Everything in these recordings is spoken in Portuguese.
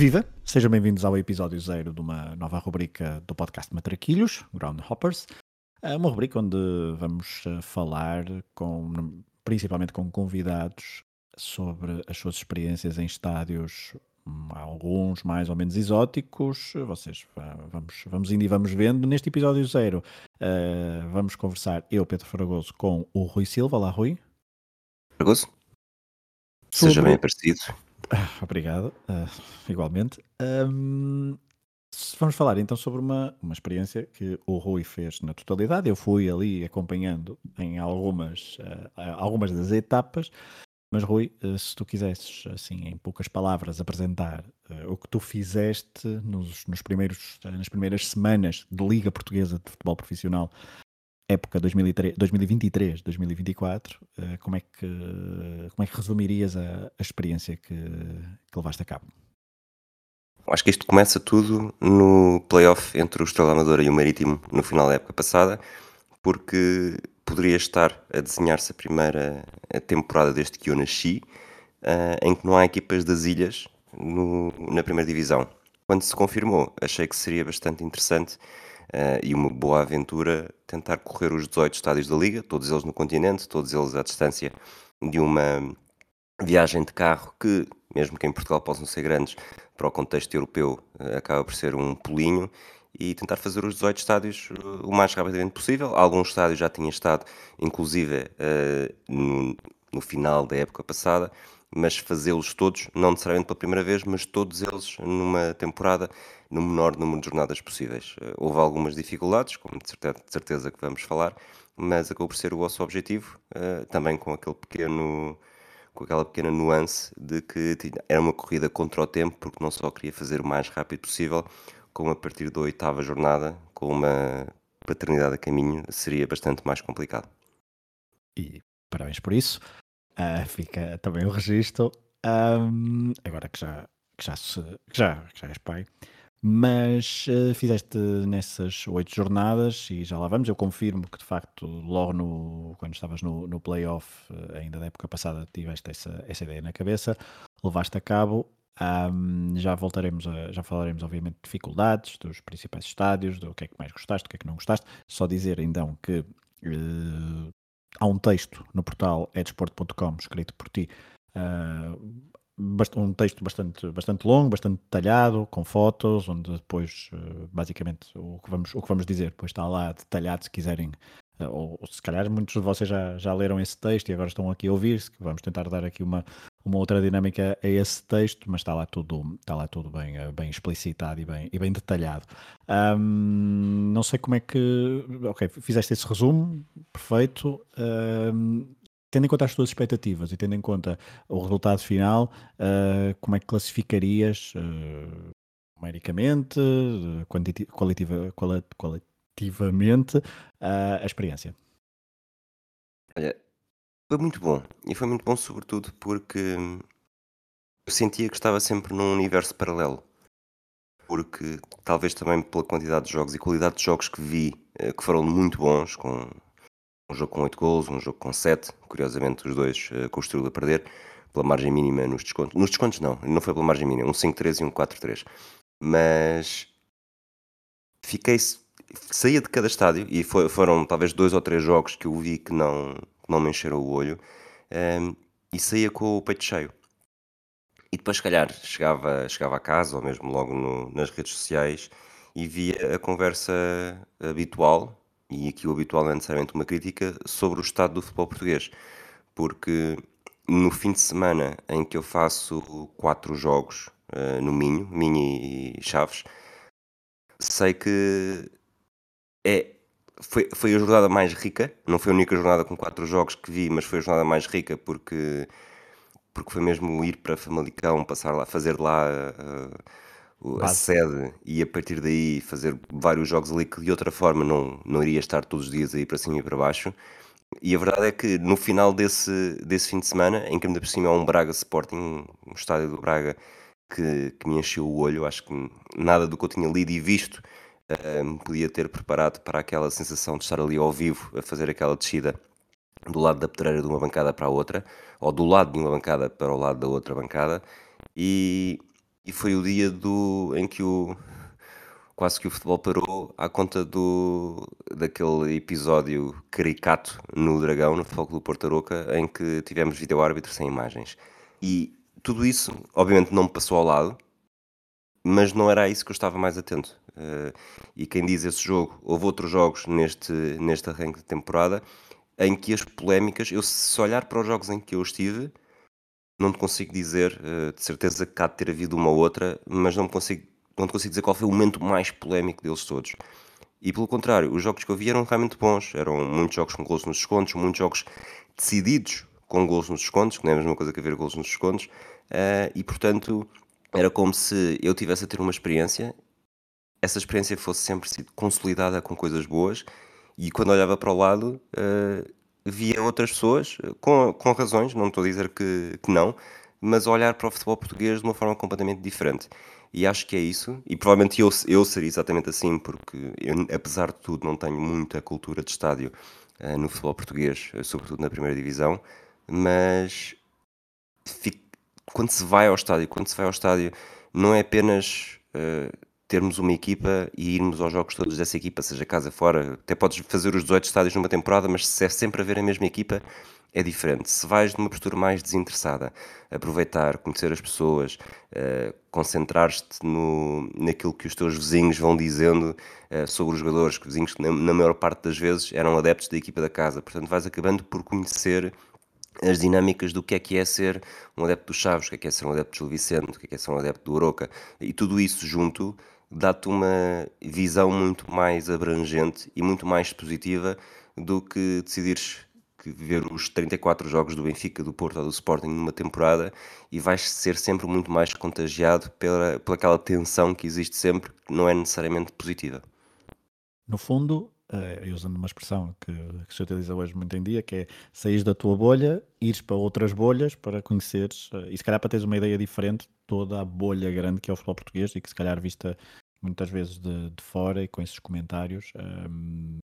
Viva! Sejam bem-vindos ao episódio zero de uma nova rubrica do podcast Matraquilhos, Groundhoppers. É uma rubrica onde vamos eh, falar com, principalmente com convidados sobre as suas experiências em estádios, hum, alguns mais ou menos exóticos. Vocês vamos, vamos indo e vamos vendo. Neste episódio zero, uh, vamos conversar eu, Pedro Fragoso, com o Rui Silva. Olá, Rui. Fragoso. Seja bem aparecido. Ah, obrigado, uh, igualmente. Um, vamos falar então sobre uma, uma experiência que o Rui fez na totalidade. Eu fui ali acompanhando em algumas, uh, algumas das etapas. Mas Rui, uh, se tu quisesses, assim, em poucas palavras, apresentar o que tu fizeste nos, nos primeiros, nas primeiras semanas de Liga Portuguesa de Futebol Profissional época 2023-2024, eh, como, é que, como é que resumirias a, a experiência que, que levaste a cabo? Acho que isto começa tudo no playoff entre o Estrela Amadora e o Marítimo no final da época passada, porque poderia estar a desenhar-se a primeira temporada desde que eu nasci, uh, em que não há equipas das ilhas no, na primeira divisão. Quando se confirmou, achei que seria bastante interessante uh, e uma boa aventura tentar correr os 18 estádios da Liga, todos eles no continente, todos eles à distância de uma viagem de carro que, mesmo que em Portugal possam ser grandes, para o contexto europeu uh, acaba por ser um pulinho e tentar fazer os 18 estádios uh, o mais rapidamente possível. Alguns estádios já tinham estado, inclusive, no, no final da época passada, mas fazê-los todos, não necessariamente pela primeira vez, mas todos eles numa temporada, no menor número de jornadas possíveis. Eh, houve algumas dificuldades, como de certeza que vamos falar, mas acabou por ser o vosso objetivo, eh, também com aquele pequeno com aquela pequena nuance de que era uma corrida contra o tempo, porque não só queria fazer o mais rápido possível, como a partir da oitava jornada, com uma paternidade a caminho, seria bastante mais complicado. E parabéns por isso. Uh, fica também o registro. Um, agora que já, que, já se, que, já, que já és pai. Mas uh, fizeste nessas oito jornadas e já lá vamos. Eu confirmo que de facto, logo no, quando estavas no, no playoff, uh, ainda da época passada, tiveste essa, essa ideia na cabeça, levaste a cabo. Um, já voltaremos a, já falaremos, obviamente, de dificuldades, dos principais estádios, do que é que mais gostaste, do que é que não gostaste. Só dizer então que uh, há um texto no portal edsport.com escrito por ti, uh, um texto bastante, bastante longo, bastante detalhado, com fotos, onde depois, uh, basicamente, o que, vamos, o que vamos dizer, depois está lá detalhado se quiserem ou, se calhar muitos de vocês já, já leram esse texto e agora estão aqui a ouvir-se, vamos tentar dar aqui uma, uma outra dinâmica a esse texto, mas está lá tudo, está lá tudo bem, eh, bem explicitado e bem, e bem detalhado. Um, não sei como é que. Ok, fizeste esse resumo, perfeito. Um, tendo em conta as tuas expectativas e tendo em conta o resultado final, uh, como é que classificarias uh, numericamente, qualitativa, qualitativamente uh, a experiência? Olha, foi muito bom. E foi muito bom, sobretudo, porque eu sentia que estava sempre num universo paralelo. Porque, talvez também pela quantidade de jogos e qualidade de jogos que vi, eh, que foram muito bons, com um jogo com 8 gols, um jogo com 7, curiosamente os dois uh, com o a perder, pela margem mínima nos descontos. Nos descontos não, não foi pela margem mínima, um 5-3 e um 4-3. Mas fiquei saía de cada estádio e foi, foram talvez dois ou três jogos que eu vi que não, não me encheram o olho um, ehm, e saía com o peito cheio. E depois, se calhar, chegava, chegava a casa ou mesmo logo no, nas redes sociais e via a conversa habitual, e aqui o habitual não é necessariamente uma crítica, sobre o estado do futebol português. Porque no fim de semana em que eu faço quatro jogos uh, no Minho, Minho e Chaves, sei que é, foi, foi a jornada mais rica, não foi a única jornada com quatro jogos que vi, mas foi a jornada mais rica porque, porque foi mesmo ir para Famalicão, passar lá, fazer lá uh, a sede e a partir daí fazer vários jogos ali que de outra forma não, não iria estar todos os dias aí para cima e para baixo. E a verdade é que no final desse, desse fim de semana, em que ainda por cima é um Braga Sporting, um estádio do Braga que, que me encheu o olho, acho que nada do que eu tinha lido e visto me podia ter preparado para aquela sensação de estar ali ao vivo a fazer aquela descida do lado da pedreira de uma bancada para a outra, ou do lado de uma bancada para o lado da outra bancada, e, e foi o dia do, em que o, quase que o futebol parou à conta do, daquele episódio caricato no Dragão, no Futebol do Porto Aroca, em que tivemos vídeo-árbitro sem imagens. E tudo isso, obviamente, não me passou ao lado, mas não era a isso que eu estava mais atento. Uh, e quem diz esse jogo, houve outros jogos neste, neste arranque de temporada em que as polémicas, eu se olhar para os jogos em que eu estive, não te consigo dizer, uh, de certeza que há de ter havido uma ou outra, mas não consigo não te consigo dizer qual foi o momento mais polémico deles todos. E pelo contrário, os jogos que eu vi eram realmente bons. Eram muitos jogos com gols nos descontos, muitos jogos decididos com gols nos descontos, que não é a mesma coisa que haver gols nos descontos. Uh, e portanto, era como se eu tivesse a ter uma experiência, essa experiência fosse sempre consolidada com coisas boas. E quando olhava para o lado, uh, via outras pessoas, com, com razões, não estou a dizer que, que não, mas olhar para o futebol português de uma forma completamente diferente. E acho que é isso. E provavelmente eu, eu seria exatamente assim, porque eu, apesar de tudo, não tenho muita cultura de estádio uh, no futebol português, sobretudo na primeira divisão. Mas fico, quando se vai ao estádio, quando se vai ao estádio, não é apenas uh, termos uma equipa e irmos aos jogos todos dessa equipa, seja casa fora. Até podes fazer os 18 estádios numa temporada, mas se é sempre a ver a mesma equipa, é diferente. Se vais numa postura mais desinteressada, aproveitar, conhecer as pessoas, uh, concentrar-te naquilo que os teus vizinhos vão dizendo uh, sobre os jogadores, que vizinhos na, na, maior parte das vezes eram adeptos da equipa da casa. Portanto, vais acabando por conhecer as dinâmicas do que é que é ser um adepto dos Chaves, o que é que é ser um adepto do Vicente, o que é que é ser um adepto do Oroca, e tudo isso junto dá-te uma visão muito mais abrangente e muito mais positiva do que decidires que ver os 34 jogos do Benfica, do Porto ou do Sporting numa temporada e vais ser sempre muito mais contagiado pela, pela aquela tensão que existe sempre, que não é necessariamente positiva. No fundo, uh, usando uma expressão que, que, se utiliza hoje muito em dia, que é sair da tua bolha, ires para outras bolhas para conheceres, uh, e se calhar para teres uma ideia diferente toda a bolha grande que é o futebol português e que se calhar vista muitas vezes de, de fora e com esses comentários, um,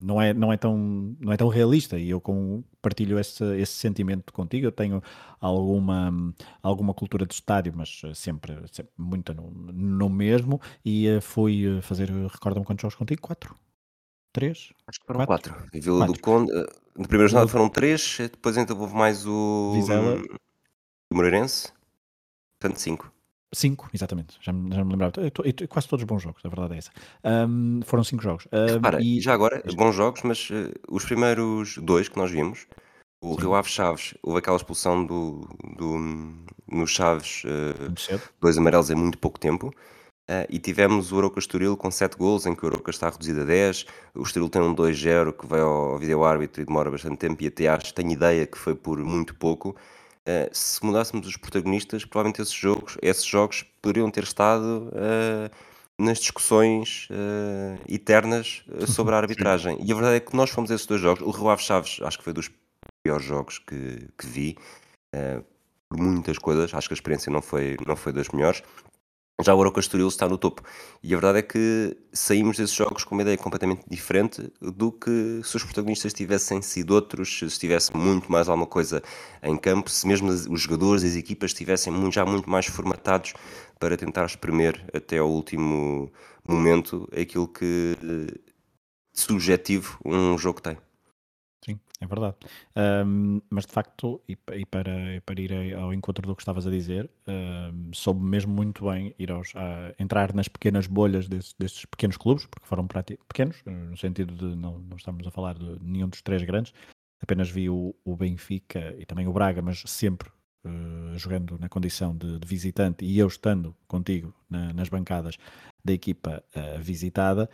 não é, não é, tão, não é tão realista e eu com, partilho esse, esse sentimento contigo. Eu tenho alguma, alguma cultura de estádio, mas eh, sempre, sempre muita no, no mesmo. E uh, fui eh, fazer, recorda-me quantos jogos contigo? Quatro? Três? Acho que foram quatro. quatro. E Vila do Conde, no primeiro jornada foram três, depois ainda houve mais o, Vizela. o Moreirense, portanto cinco. Cinco, exatamente, já me, já me lembrava. quase todos bons jogos, a verdade é essa. Um, foram cinco jogos. Um, Repara, e já agora, bons jogos, mas uh, os primeiros dois que nós vimos, o Sim. Rio Ave Chaves, houve aquela expulsão do, do, no Chaves, uh, dois amarelos em muito pouco tempo. Uh, e tivemos o Oroca Estoril com 7 gols, em que o Oroca está reduzido a 10. O Estoril tem um 2-0 que vai ao vídeo árbitro e demora bastante tempo. E até acho, tenho ideia que foi por muito pouco. Uh, se mudássemos os protagonistas, provavelmente esses jogos, esses jogos poderiam ter estado uh, nas discussões uh, eternas sobre a arbitragem. e a verdade é que nós fomos esses dois jogos. O Rio Ave Chaves, acho que foi dos piores jogos que, que vi, por muitas coisas. Acho que a experiência não foi, não foi das melhores. Já o Oroca Estoril está no topo. E a verdade é que saímos desses jogos com uma ideia completamente diferente do que se os protagonistas tivessem sido outros, se estivesse muito mais alguma coisa em campo, se mesmo os jogadores as equipas estivessem já muito mais formatados para tentar espremer até ao último momento aquilo que subjetivo um jogo tem. É verdade. Um, mas de facto, e, e, para, para ir ao encontro do que estavas a dizer, um, soube mesmo muito bem ir aos, a, entrar nas pequenas bolhas desse, desses pequenos clubes, porque foram pequenos, no sentido de não, não estamos a falar de nenhum dos três grandes, apenas vi o, o Benfica e também o Braga, mas sempre Uh, jogando na condição de, de, visitante e eu estando contigo na, nas bancadas da equipa uh, visitada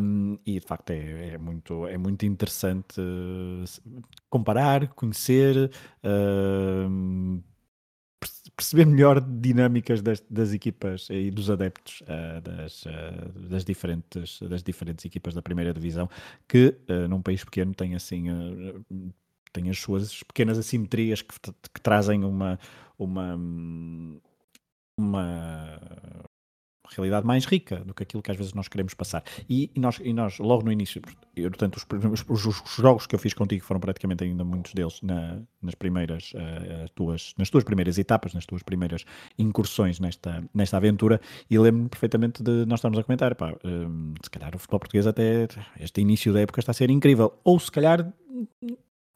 um, e de facto é, é, muito, é muito interessante uh, comparar, conhecer, uh, perceber melhor dinâmicas das, das, equipas e dos adeptos das, das, diferentes, das diferentes equipas da primeira divisão que num país pequeno tem assim tem as suas pequenas assimetrias que, que trazem uma, uma, uma realidade mais rica do que aquilo que às vezes nós queremos passar. E, e nós, e nós, logo no início, eu, portanto, os, os, os, jogos que eu fiz contigo foram praticamente ainda muitos deles na, nas primeiras uh, tuas, nas tuas primeiras etapas, nas tuas primeiras incursões nesta, nesta aventura, e lembro-me perfeitamente de nós estarmos a comentar, pá, uh, se calhar o futebol português até este início da época está a ser incrível, ou se calhar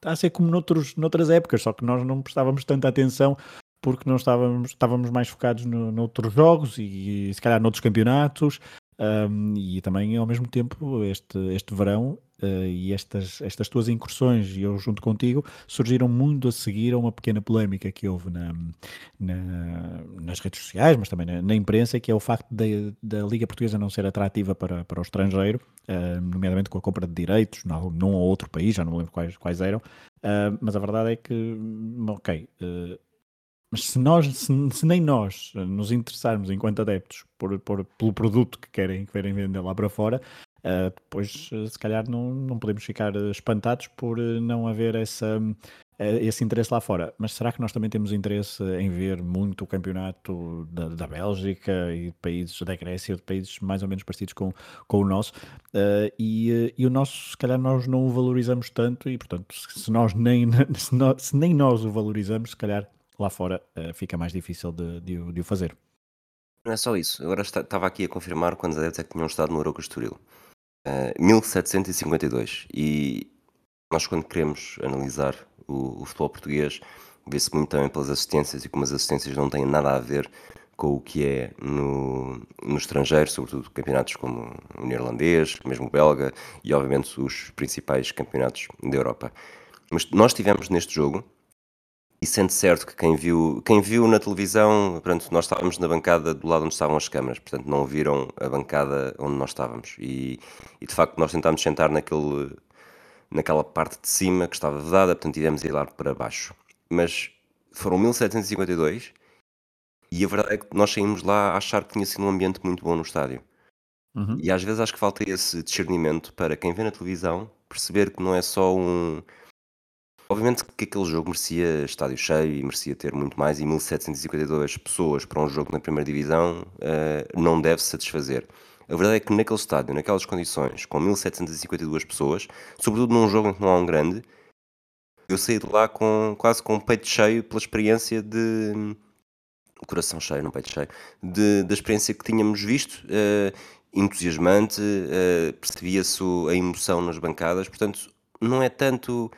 está a ser como noutros, noutras épocas, só que nós não prestávamos tanta atenção porque não estávamos, estávamos mais focados no, noutros jogos e, se calhar noutros campeonatos. Um, e também ao mesmo tempo este, este verão uh, e estas, estas tuas incursões e eu junto contigo surgiram muito a seguir a uma pequena polémica que houve na, na nas redes sociais, mas também na, na, imprensa, que é o facto da Liga Portuguesa não ser atrativa para, para o estrangeiro, uh, nomeadamente com a compra de direitos num, num ou outro país, já não me lembro quais, quais eram, uh, mas a verdade é que, ok mas se, nós, se, se, nem nós nos interessarmos enquanto adeptos por, por, pelo produto que querem, que querem vender lá para fora, uh, uh, se calhar não, não podemos ficar espantados por uh, não haver essa, esse interesse lá fora. Mas será que nós também temos interesse em ver muito o campeonato da, da Bélgica e de países da Grécia, de países mais ou menos parecidos com, com o nosso? e, e o nosso, se calhar, nós não o valorizamos tanto e, portanto, se, nós nem, se, nós, se nem nós o valorizamos, se calhar lá fora uh, fica mais difícil de, de, de, o fazer. Não é só isso. Agora estava aqui a confirmar quantos adeptos é que tinham estado no Euro Estoril. Uh, 1752. E nós, quando queremos analisar o, o futebol português, vê-se muito também pelas assistências e como as assistências não têm nada a ver com o que é no, no estrangeiro, sobretudo campeonatos como o neerlandês, mesmo o belga e, obviamente, os principais campeonatos da Europa. Mas nós tivemos neste jogo e sente certo que quem viu, quem viu na televisão, pronto, nós estávamos na bancada do lado onde estavam as câmaras, portanto não viram a bancada onde nós estávamos. E, e de facto nós tentámos sentar naquele, naquela parte de cima que estava vedada, portanto tivemos ir lá para baixo. Mas foram 1752 e a verdade é que nós saímos lá a achar que tinha sido um ambiente muito bom no estádio. Uhum. E às vezes acho que falta esse discernimento para quem vê na televisão perceber que não é só um Obviamente que aquele jogo merecia estádio cheio e merecia ter muito mais, e 1752 pessoas para um jogo na primeira divisão uh, não deve satisfazer. A verdade é que naquele estádio, naquelas condições, com 1752 pessoas, sobretudo num jogo em que não há um grande, eu saí de lá com, quase com o peito cheio pela experiência de. coração cheio, não peito cheio, de, da experiência que tínhamos visto, uh, entusiasmante, uh, percebia-se a emoção nas bancadas, portanto, não é tanto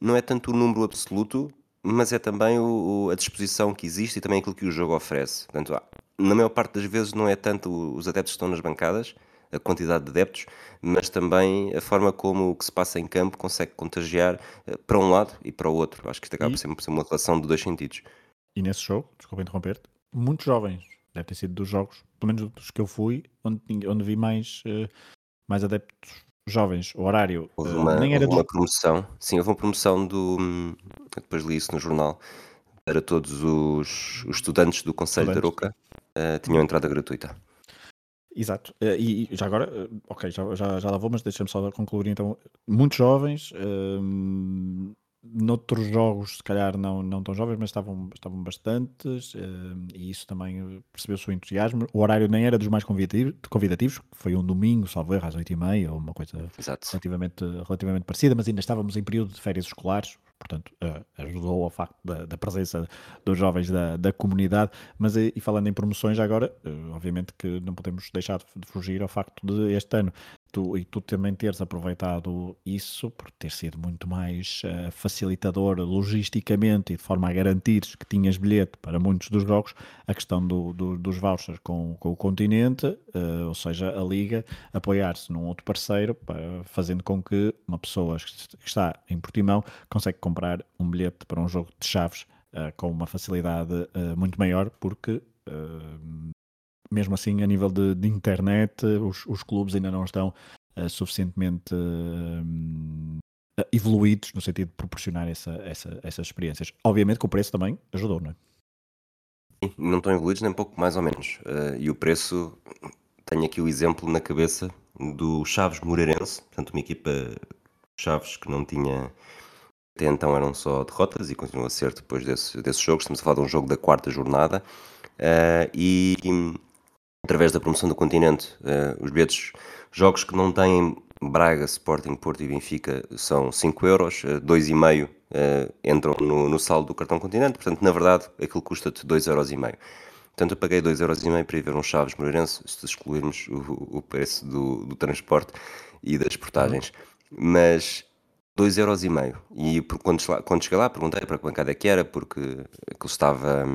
não é tanto o número absoluto, mas é também o, o, a disposição que existe e também aquilo que o jogo oferece. Portanto, na maior parte das vezes não é tanto os adeptos que estão nas bancadas, a quantidade de adeptos, mas também a forma como o que se passa em campo consegue contagiar eh, para um lado e para o outro. Acho que isto acaba e, por ser uma relação de dois sentidos. E nesse jogo, desculpa interromper-te, muitos jovens, deve ter sido dos jogos, pelo menos dos que eu fui, onde, onde vi mais, uh, mais adeptos jovens, o horário houve eh, uma, nem era houve uma promoção, sim, houve uma promoção do. Depois li isso no jornal para todos os, os estudantes do Conselho de Aroca uh, tinham entrada gratuita. Exato, uh, e, e, já agora, uh, ok, já, já, já lá vou, mas deixa-me só concluir então. Muitos jovens, Noutros jogos, se calhar não, não tão jovens, mas estavam, estavam bastantes, uh, e isso também percebeu-se o entusiasmo. O horário nem era dos mais convidativos, foi um domingo, salvo erro, às 8h30, ou uma coisa relativamente, relativamente parecida, mas ainda estávamos em período de férias escolares, portanto, uh, ajudou ao facto da, da, presença dos jovens da, da comunidade. Mas, e, e falando em promoções, agora, obviamente que não podemos deixar de fugir ao facto de este ano tu, e tu também teres aproveitado isso por ter sido muito mais uh, facilitador logisticamente e de forma a garantir que tinhas bilhete para muitos dos jogos, a questão do, do, dos vouchers com, com o continente, uh, ou seja, a Liga, apoiar-se num outro parceiro, para, fazendo com que uma pessoa que está em Portimão consiga comprar um bilhete para um jogo de chaves uh, com uma facilidade muito maior, porque mesmo assim, a nível de, de internet, os, os, clubes ainda não estão uh, suficientemente uh, evoluídos no sentido de proporcionar essa, essa, essas experiências. Obviamente que o preço também ajudou, não é? Não estão evoluídos nem pouco mais ou menos. Uh, e o preço, tenho aqui o exemplo na cabeça do Chaves Moreirense, portanto, uma equipa Chaves que não tinha. Até então eram só derrotas e continua a ser depois desse, desse jogo. Estamos a falar de um jogo da quarta jornada. Uh, e através da promoção do continente, uh, os bilhetes, jogos que não têm Braga, Sporting, Porto e Benfica são 5 euros, 2,5 uh, entram no, no saldo do cartão continente, portanto, na verdade, aquilo custa-te 2,5 euros. Portanto, eu paguei 2,5 euros para ir ver um Chaves Moreirense, se excluirmos o, o preço do, do, transporte e das portagens. Mas 2,5 euros. E quando, quando cheguei lá, perguntei para que bancada é que era, porque aquilo estava,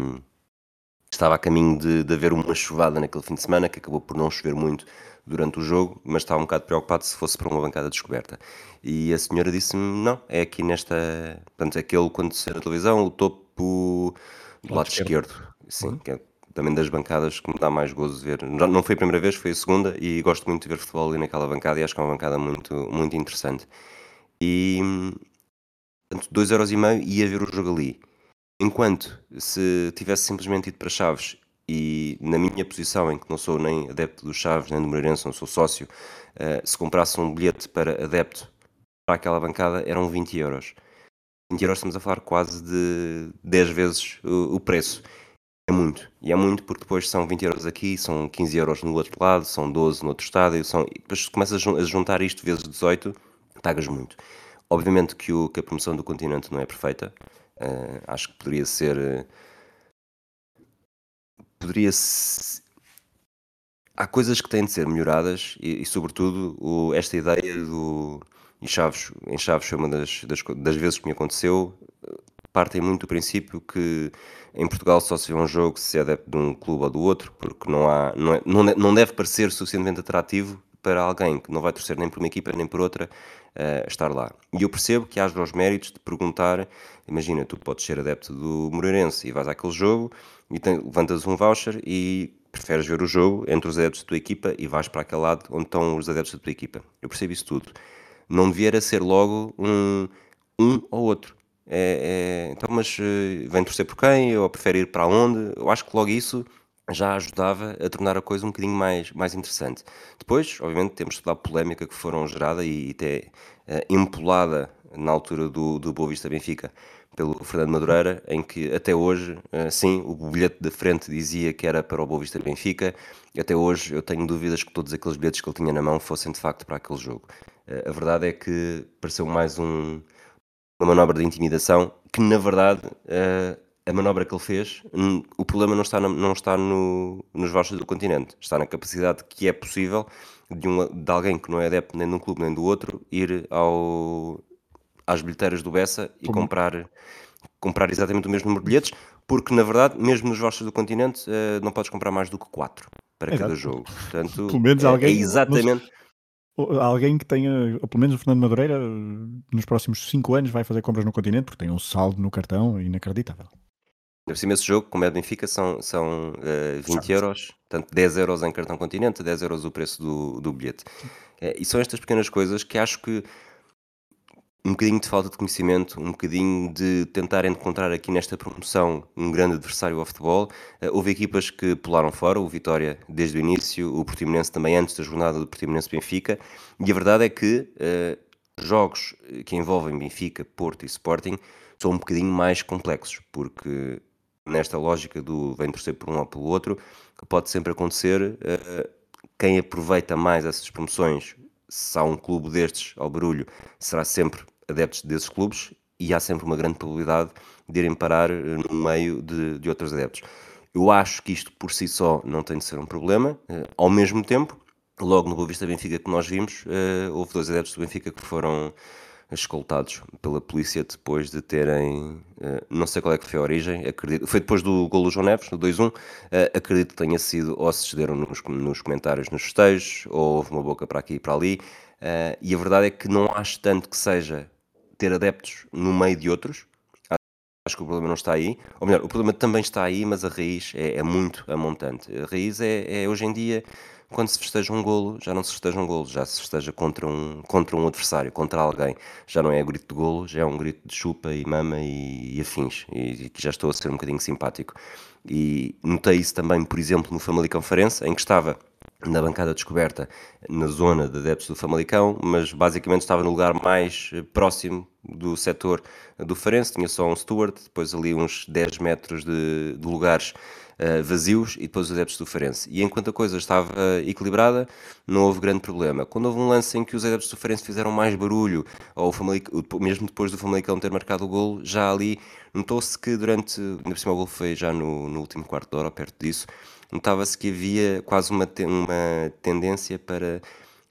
estava a caminho de, de haver uma chuvada naquele fim de semana, que acabou por não chover muito durante o jogo, mas estava um bocado preocupado se fosse para uma bancada descoberta. E a senhora disse-me: não, é aqui nesta. Portanto, aquele quando se na televisão, o topo do lado, lado esquerdo. esquerdo. Sim, uhum. que é também das bancadas que me dá mais gozo de ver. Não foi a primeira vez, foi a segunda e gosto muito de ver futebol ali naquela bancada e acho que é uma bancada muito, muito interessante. E portanto, 2,5€ ia ver o jogo ali. Enquanto se tivesse simplesmente ido para Chaves e na minha posição, em que não sou nem adepto do Chaves nem do Moreirense, não sou sócio, uh, se comprasse um bilhete para adepto para aquela bancada eram 20 euros. 20 euros estamos a falar quase de 10 vezes o, o preço. É muito. E é muito porque depois são 20 euros aqui, são 15 euros no outro lado, são 12 no outro estádio, são... e depois começas a juntar isto vezes 18, pagas muito. Obviamente que, o, que a promoção do continente não é perfeita. Uh, acho que poderia ser. Uh, poderia -se... Há coisas que têm de ser melhoradas e, e sobretudo, o, esta ideia do. E Chaves, em Chaves foi uma das, das, das vezes que me aconteceu, partem muito do princípio que em Portugal só se vê um jogo se é adepto de um clube ou do outro, porque não, há, não, é, não deve parecer suficientemente atrativo para alguém que não vai torcer nem por uma equipa nem por outra uh, estar lá. E eu percebo que haja os méritos de perguntar, imagina, tu podes ser adepto do Moreirense e vais àquele jogo e levantas um voucher e preferes ver o jogo entre os adeptos da tua equipa e vais para aquele lado onde estão os adeptos da tua equipa. Eu percebo isso tudo. Não devia ser logo um, um ou outro. É, é, então, mas uh, vem torcer por quem? Ou prefere ir para onde? Eu acho que logo isso já ajudava a tornar a coisa um bocadinho mais, mais interessante. Depois, obviamente, temos toda a polémica que foram gerada e, até uh, empolada na altura do, do Boa Vista Benfica pelo Fernando Madureira, em que até hoje, uh, sim, o bilhete da frente dizia que era para o Boa Vista Benfica, até hoje eu tenho dúvidas que todos aqueles bilhetes que ele tinha na mão fossem de facto para aquele jogo. Uh, a verdade é que pareceu mais um, uma manobra de intimidação que, na verdade, uh, a manobra que ele fez, o problema não está, não está no, nos vouchers do continente, está na capacidade que é possível de, um, de alguém que não é adepto nem de um clube nem do outro ir ao, às bilheteiras do Bessa e comprar, comprar exatamente o mesmo número de bilhetes, porque na verdade, mesmo nos vouchers do continente, uh, não podes comprar mais do que 4 para Exato. cada jogo. Portanto, Pelo menos é, alguém é exatamente alguém que tenha, ou pelo menos o Fernando Madureira, nos próximos 5 anos vai fazer compras no continente porque tem um saldo no cartão inacreditável. Por cima, esse jogo, como é de Benfica, são, são uh, 20 Sabe. euros, portanto 10 euros em cartão continente, 10 euros o preço do, do bilhete. É, e são estas pequenas coisas que acho que um bocadinho de falta de conhecimento, um bocadinho de tentar encontrar aqui nesta promoção um grande adversário ao futebol. Uh, houve equipas que pularam fora, o Vitória desde o início, o Portimonense também antes da jornada do Portimonense-Benfica, e a verdade é que uh, jogos que envolvem Benfica, Porto e Sporting são um bocadinho mais complexos, porque nesta lógica do vem torcer por um ou pelo outro, pode sempre acontecer uh, quem aproveita mais essas promoções, se há um clube destes ao barulho, será sempre adeptos desses clubes e há sempre uma grande probabilidade de irem parar eh, no meio de, de outros adeptos. Eu acho que isto por si só não tem de ser um problema. Uh, ao mesmo tempo, logo no Boa Vista Benfica que nós vimos, uh, houve dois adeptos do Benfica que foram escoltados pela polícia depois de terem, não sei qual é que foi a origem, acredito, foi depois do golo do João Neves, no 2-1, acredito que tenha sido, ou se cederam nos, nos comentários nos festejos, ou houve uma boca para aqui e para ali, e a verdade é que não acho tanto que seja ter adeptos no meio de outros. Acho que o problema não está aí. Ou melhor, o problema também está aí, mas a raiz é, é muito amontante. A raiz é, é, hoje em dia, quando se festeja um golo, já não se festeja um golo, já se festeja contra um, contra um adversário, contra alguém. Já não é grito de golo, já é um grito de chupa e mama e, e afins. E que já estou a ser um bocadinho simpático. E notei isso também, por exemplo, no Famalicão Farense, em que estava na bancada descoberta na zona de adeptos do Famalicão, mas basicamente estava no lugar mais eh, próximo do setor do Farense, tinha só um steward, depois ali uns 10 metros de, de lugares uh, vazios e depois os adeptos do Farense. E enquanto a coisa estava equilibrada, não houve grande problema. Quando houve um lance em que os adeptos do Farense fizeram mais barulho, ou o mesmo depois do Famalicão ter marcado o golo, já ali notou-se que durante, ainda por cima o golo foi já no, no último quarto de hora, perto disso, notava-se que havia quase uma, uma tendência para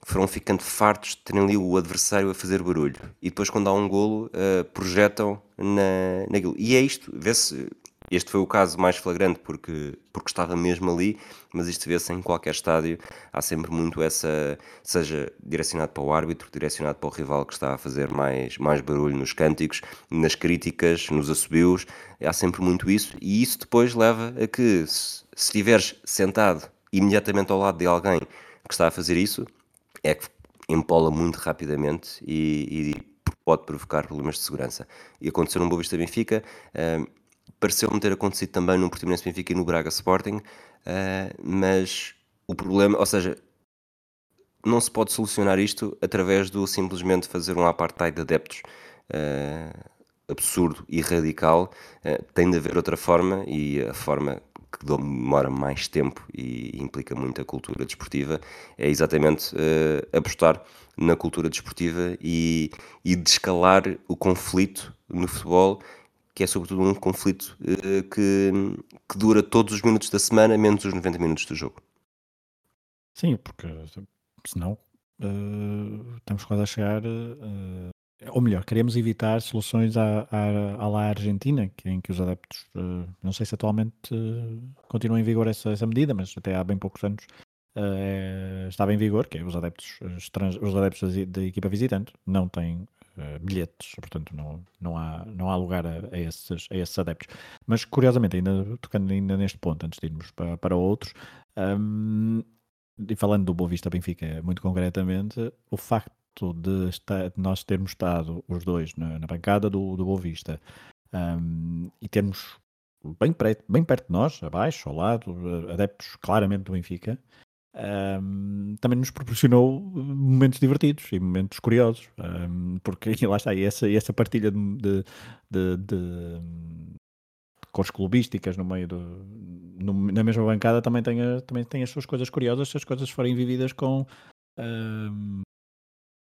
foram ficando fartos de terem ali o adversário a fazer barulho. E depois, quando há um golo, uh, projetam na, naquilo. E é isto, vê-se. Este foi o caso mais flagrante porque, porque estava mesmo ali, mas isto vê-se em qualquer estádio. Há sempre muito essa, seja direcionado para o árbitro, direcionado para o rival que está a fazer mais, mais barulho nos cânticos, nas críticas, nos assobios. Há sempre muito isso, e isso depois leva a que, se, se estiveres sentado imediatamente ao lado de alguém que está a fazer isso, é que empola muito rapidamente e, e, pode provocar problemas de segurança. E aconteceu no Boa Vista Benfica, uh, pareceu-me ter acontecido também no Portimonense Benfica e no Braga Sporting, uh, mas o problema, ou seja, não se pode solucionar isto através do simplesmente fazer um apartheid de adeptos. Uh, absurdo e radical, tem de haver outra forma e a forma que demora mais tempo e implica muito a cultura desportiva, é exatamente uh, apostar na cultura desportiva e, e descalar o conflito no futebol, que é sobretudo um conflito uh, que, que dura todos os minutos da semana, menos os 90 minutos do jogo. Sim, porque senão uh, estamos quase a chegar ou melhor, queremos evitar soluções à, à, à lá Argentina, que, em que os adeptos, uh, não sei se atualmente uh, continua em vigor essa, essa medida, mas até há bem poucos anos uh, estava em vigor, que é os adeptos, os adeptos da, equipa visitante não têm bilhetes, portanto não, não, há, não há lugar a, a, esses, a esses adeptos. Mas curiosamente, ainda tocando ainda neste ponto, antes de irmos para, para outros, um, e falando do Boa Vista Benfica muito concretamente, o facto facto de, estar, de nós termos estado os dois na, na bancada do, do Boa Vista um, e termos bem, perto, bem perto de nós, abaixo, ao lado, adeptos claramente do Benfica, um, também nos proporcionou momentos divertidos e momentos curiosos, um, porque lá está, essa, essa partilha de, de, de, cores clubísticas no meio do, no, na mesma bancada também tem, também tem as suas coisas curiosas se as coisas forem vividas com um,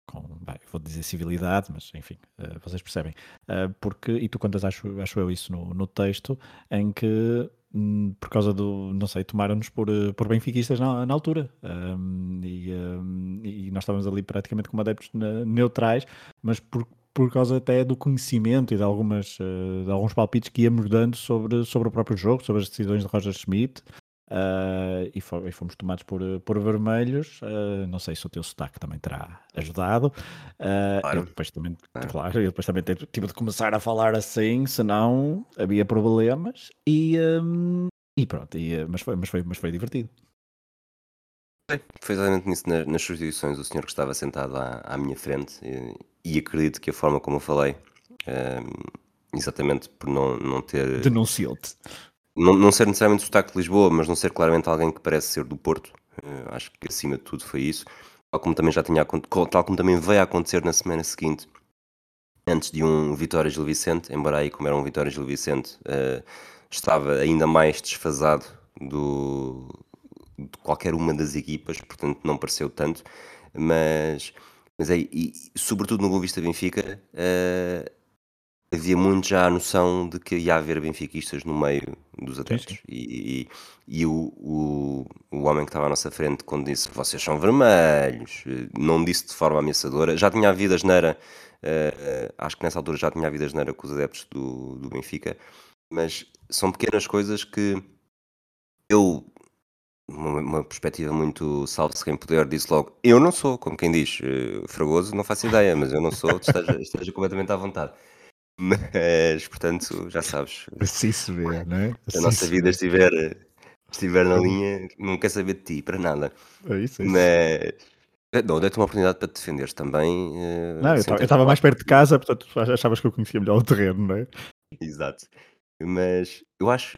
com, bem, vou dizer civilidade, mas enfim, uh, vocês percebem. Uh, porque, e tu contas, acho, acho eu isso no, no texto, em que um, por causa do, não sei, tomaram-nos por, eh, por benfiquistas na, na altura. Um, e, um, e, nós estávamos ali praticamente como adeptos neutrais, mas por, por causa até do conhecimento e de, algumas, de alguns palpites que íamos dando sobre, sobre o próprio jogo, sobre as decisões de Roger Schmidt, Uh, e, fomos tomados por, por vermelhos. Uh, não sei se o teu sotaque também terá ajudado. Uh, claro. Eu depois também, claro. claro. eu depois também tive de começar a falar assim, senão havia problemas. E, um, e pronto, e, mas, foi, mas, foi, mas foi divertido. Foi exatamente nisso, nas, nas substituições, o senhor que estava sentado à, à minha frente, e, e, acredito que a forma como eu falei, um, exatamente por não, não ter. Denunciou-te não, não ser necessariamente sotaque de Lisboa, mas não ser claramente alguém que parece ser do Porto. Uh, acho que acima de tudo foi isso. Tal como também já tinha tal como também veio a acontecer na semana seguinte, antes de um Vitória Gil Vicente, embora aí como era um Vitória Gil Vicente, uh, estava ainda mais desfasado do, de qualquer uma das equipas, portanto não pareceu tanto, mas, mas aí, e, sobretudo no Boa Vista Benfica, uh, havia muito já a noção de que ia haver benfiquistas no meio dos adeptos. E, e, e o, o, o, homem que estava à nossa frente, quando disse vocês são vermelhos, não disse de forma ameaçadora. Já tinha havido a geneira, uh, acho que nessa altura já tinha havido a geneira com os adeptos do, do Benfica, mas são pequenas coisas que eu, uma, uma perspectiva muito salve-se quem puder, disse logo: Eu não sou, como quem diz, uh, Fragoso, não faço ideia, mas eu não sou, esteja, esteja completamente à vontade. Mas, portanto, já sabes. Assim se vê, não é? Se a nossa vida estiver, estiver na linha, não quer saber de ti, para nada. É isso, é isso. Mas, não, dei-te uma oportunidade para te defenderes também. Eh, não, eu estava mais perto de casa, portanto achavas que eu conhecia melhor o terreno, não é? Exato. Mas eu acho.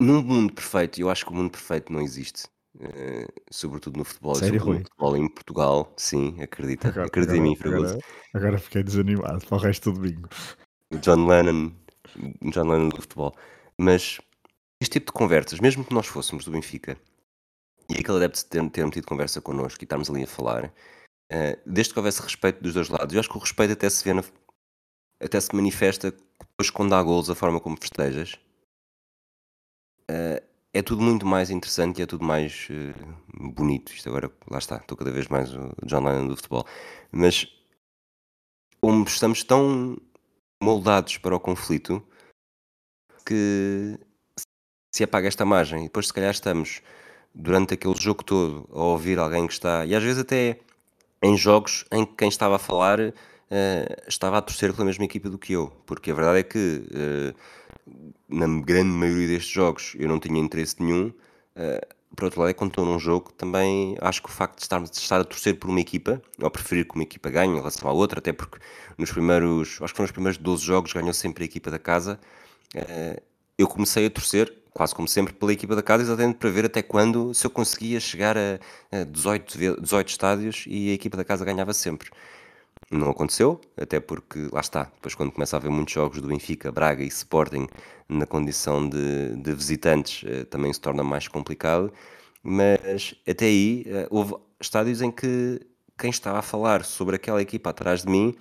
Num mundo perfeito, eu acho que o mundo perfeito não existe. Uh, sobretudo no futebol, Sério, sobretudo no futebol em Portugal, sim, acredita, agora, acredita agora, em mim, Fragoso. Agora, fiquei desanimado para o resto do domingo. John Lennon, John Lennon do futebol. Mas este tipo de conversas, mesmo que nós fôssemos do Benfica, e aquele adepto ter, ter tido conversa connosco e estarmos ali a falar, uh, desde que houvesse respeito dos dois lados, eu acho que o respeito até se vê na, até se manifesta depois quando há golos, a forma como festejas. Uh, é tudo muito mais interessante e é tudo mais uh, bonito. Isto agora, lá está, estou cada vez mais o John Lennon do futebol. Mas como estamos tão moldados para o conflito que se apaga esta margem. E depois, se calhar, estamos durante aquele jogo todo a ouvir alguém que está, e às vezes até em jogos em que quem estava a falar uh, estava a torcer pela mesma equipa do que eu, porque a verdade é que uh, na grande maioria destes jogos eu não tinha interesse nenhum. Uh, por outro lado, é quando estou num jogo, também acho que o facto de estar, de estar a torcer por uma equipa, ou preferir que uma equipa ganhe em relação à outra, até porque nos primeiros, acho que nos primeiros 12 jogos ganhou sempre a equipa da casa, eu comecei a torcer quase como sempre, pela equipa da casa, exatamente para ver até quando se eu conseguia chegar a, a 18, 18 estádios e a equipa da casa ganhava sempre. Não aconteceu, até porque, lá está, depois quando começa a haver muitos jogos do Benfica, Braga e Sporting na condição de, de visitantes, eh, também se torna mais complicado, mas até aí eh, houve estádios em que quem estava a falar sobre aquela equipa atrás de mim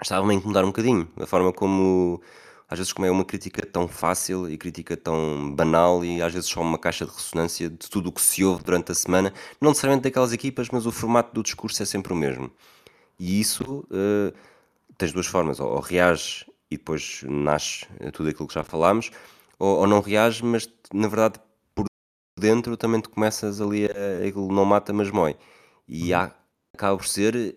estava-me a incomodar um bocadinho, a forma como às vezes como é uma crítica tão fácil e crítica tão banal e às vezes só uma caixa de ressonância de tudo o que se ouve durante a semana, não necessariamente daquelas equipas, mas o formato do discurso é sempre o mesmo. E isso uh, tens duas formas, ou, ou reages e depois nasce tudo aquilo que já falámos, ou, ou não reages, mas na verdade por dentro também tu começas ali a, aquilo não mata, mas mói. E uhum. há, acaba por ser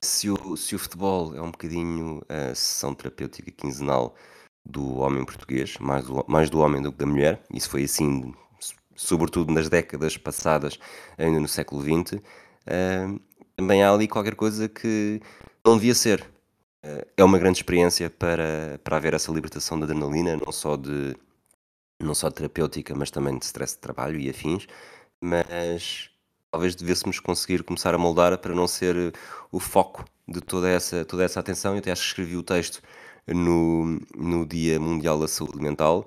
se o, se o futebol é um bocadinho a sessão terapêutica quinzenal do homem português, mais do, mais do homem do que da mulher, isso foi assim, sobretudo nas décadas passadas, ainda no século XX, uh, também há ali qualquer coisa que não devia ser. Uh, é uma grande experiência para, para haver essa libertação da adrenalina, não só de não só terapêutica, mas também de stress de trabalho e afins, mas talvez devêssemos conseguir começar a moldar para não ser eh, o foco de toda essa, toda essa atenção. Eu até acho que escrevi o texto no, no Dia Mundial da Saúde Mental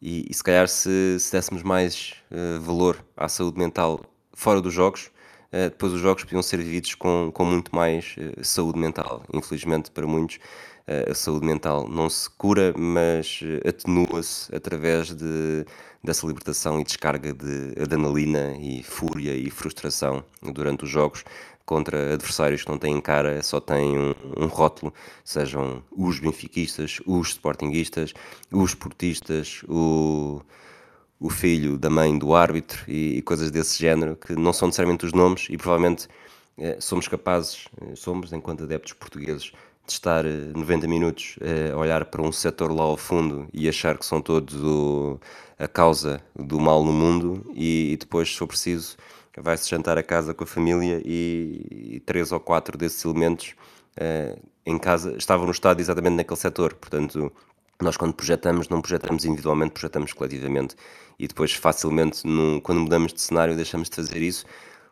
e, e se calhar se, se dessemos mais uh, valor à saúde mental fora dos jogos, depois os jogos podiam ser vividos com, com muito mais uh, saúde mental. Infelizmente para muitos a saúde mental não se cura, mas atenua-se através de dessa libertação e descarga de adrenalina e fúria e frustração durante os jogos contra adversários que não têm cara, só têm um, um rótulo, sejam os benfiquistas, os sportinguistas, os portistas, o, o filho da mãe do árbitro e, e, coisas desse género, que não são necessariamente os nomes e provavelmente eh, somos capazes, eh, somos enquanto adeptos portugueses, de estar 90 eh, minutos a olhar para um setor lá ao fundo e achar que são todos o, a causa do mal no mundo e, e depois, se for preciso, vai-se jantar a casa com a família e, e três ou quatro desses elementos em casa estavam no estado exatamente naquele setor. Portanto, nós quando projetamos, não projetamos individualmente, projetamos coletivamente. E depois, facilmente, quando mudamos de cenário, deixamos de fazer isso,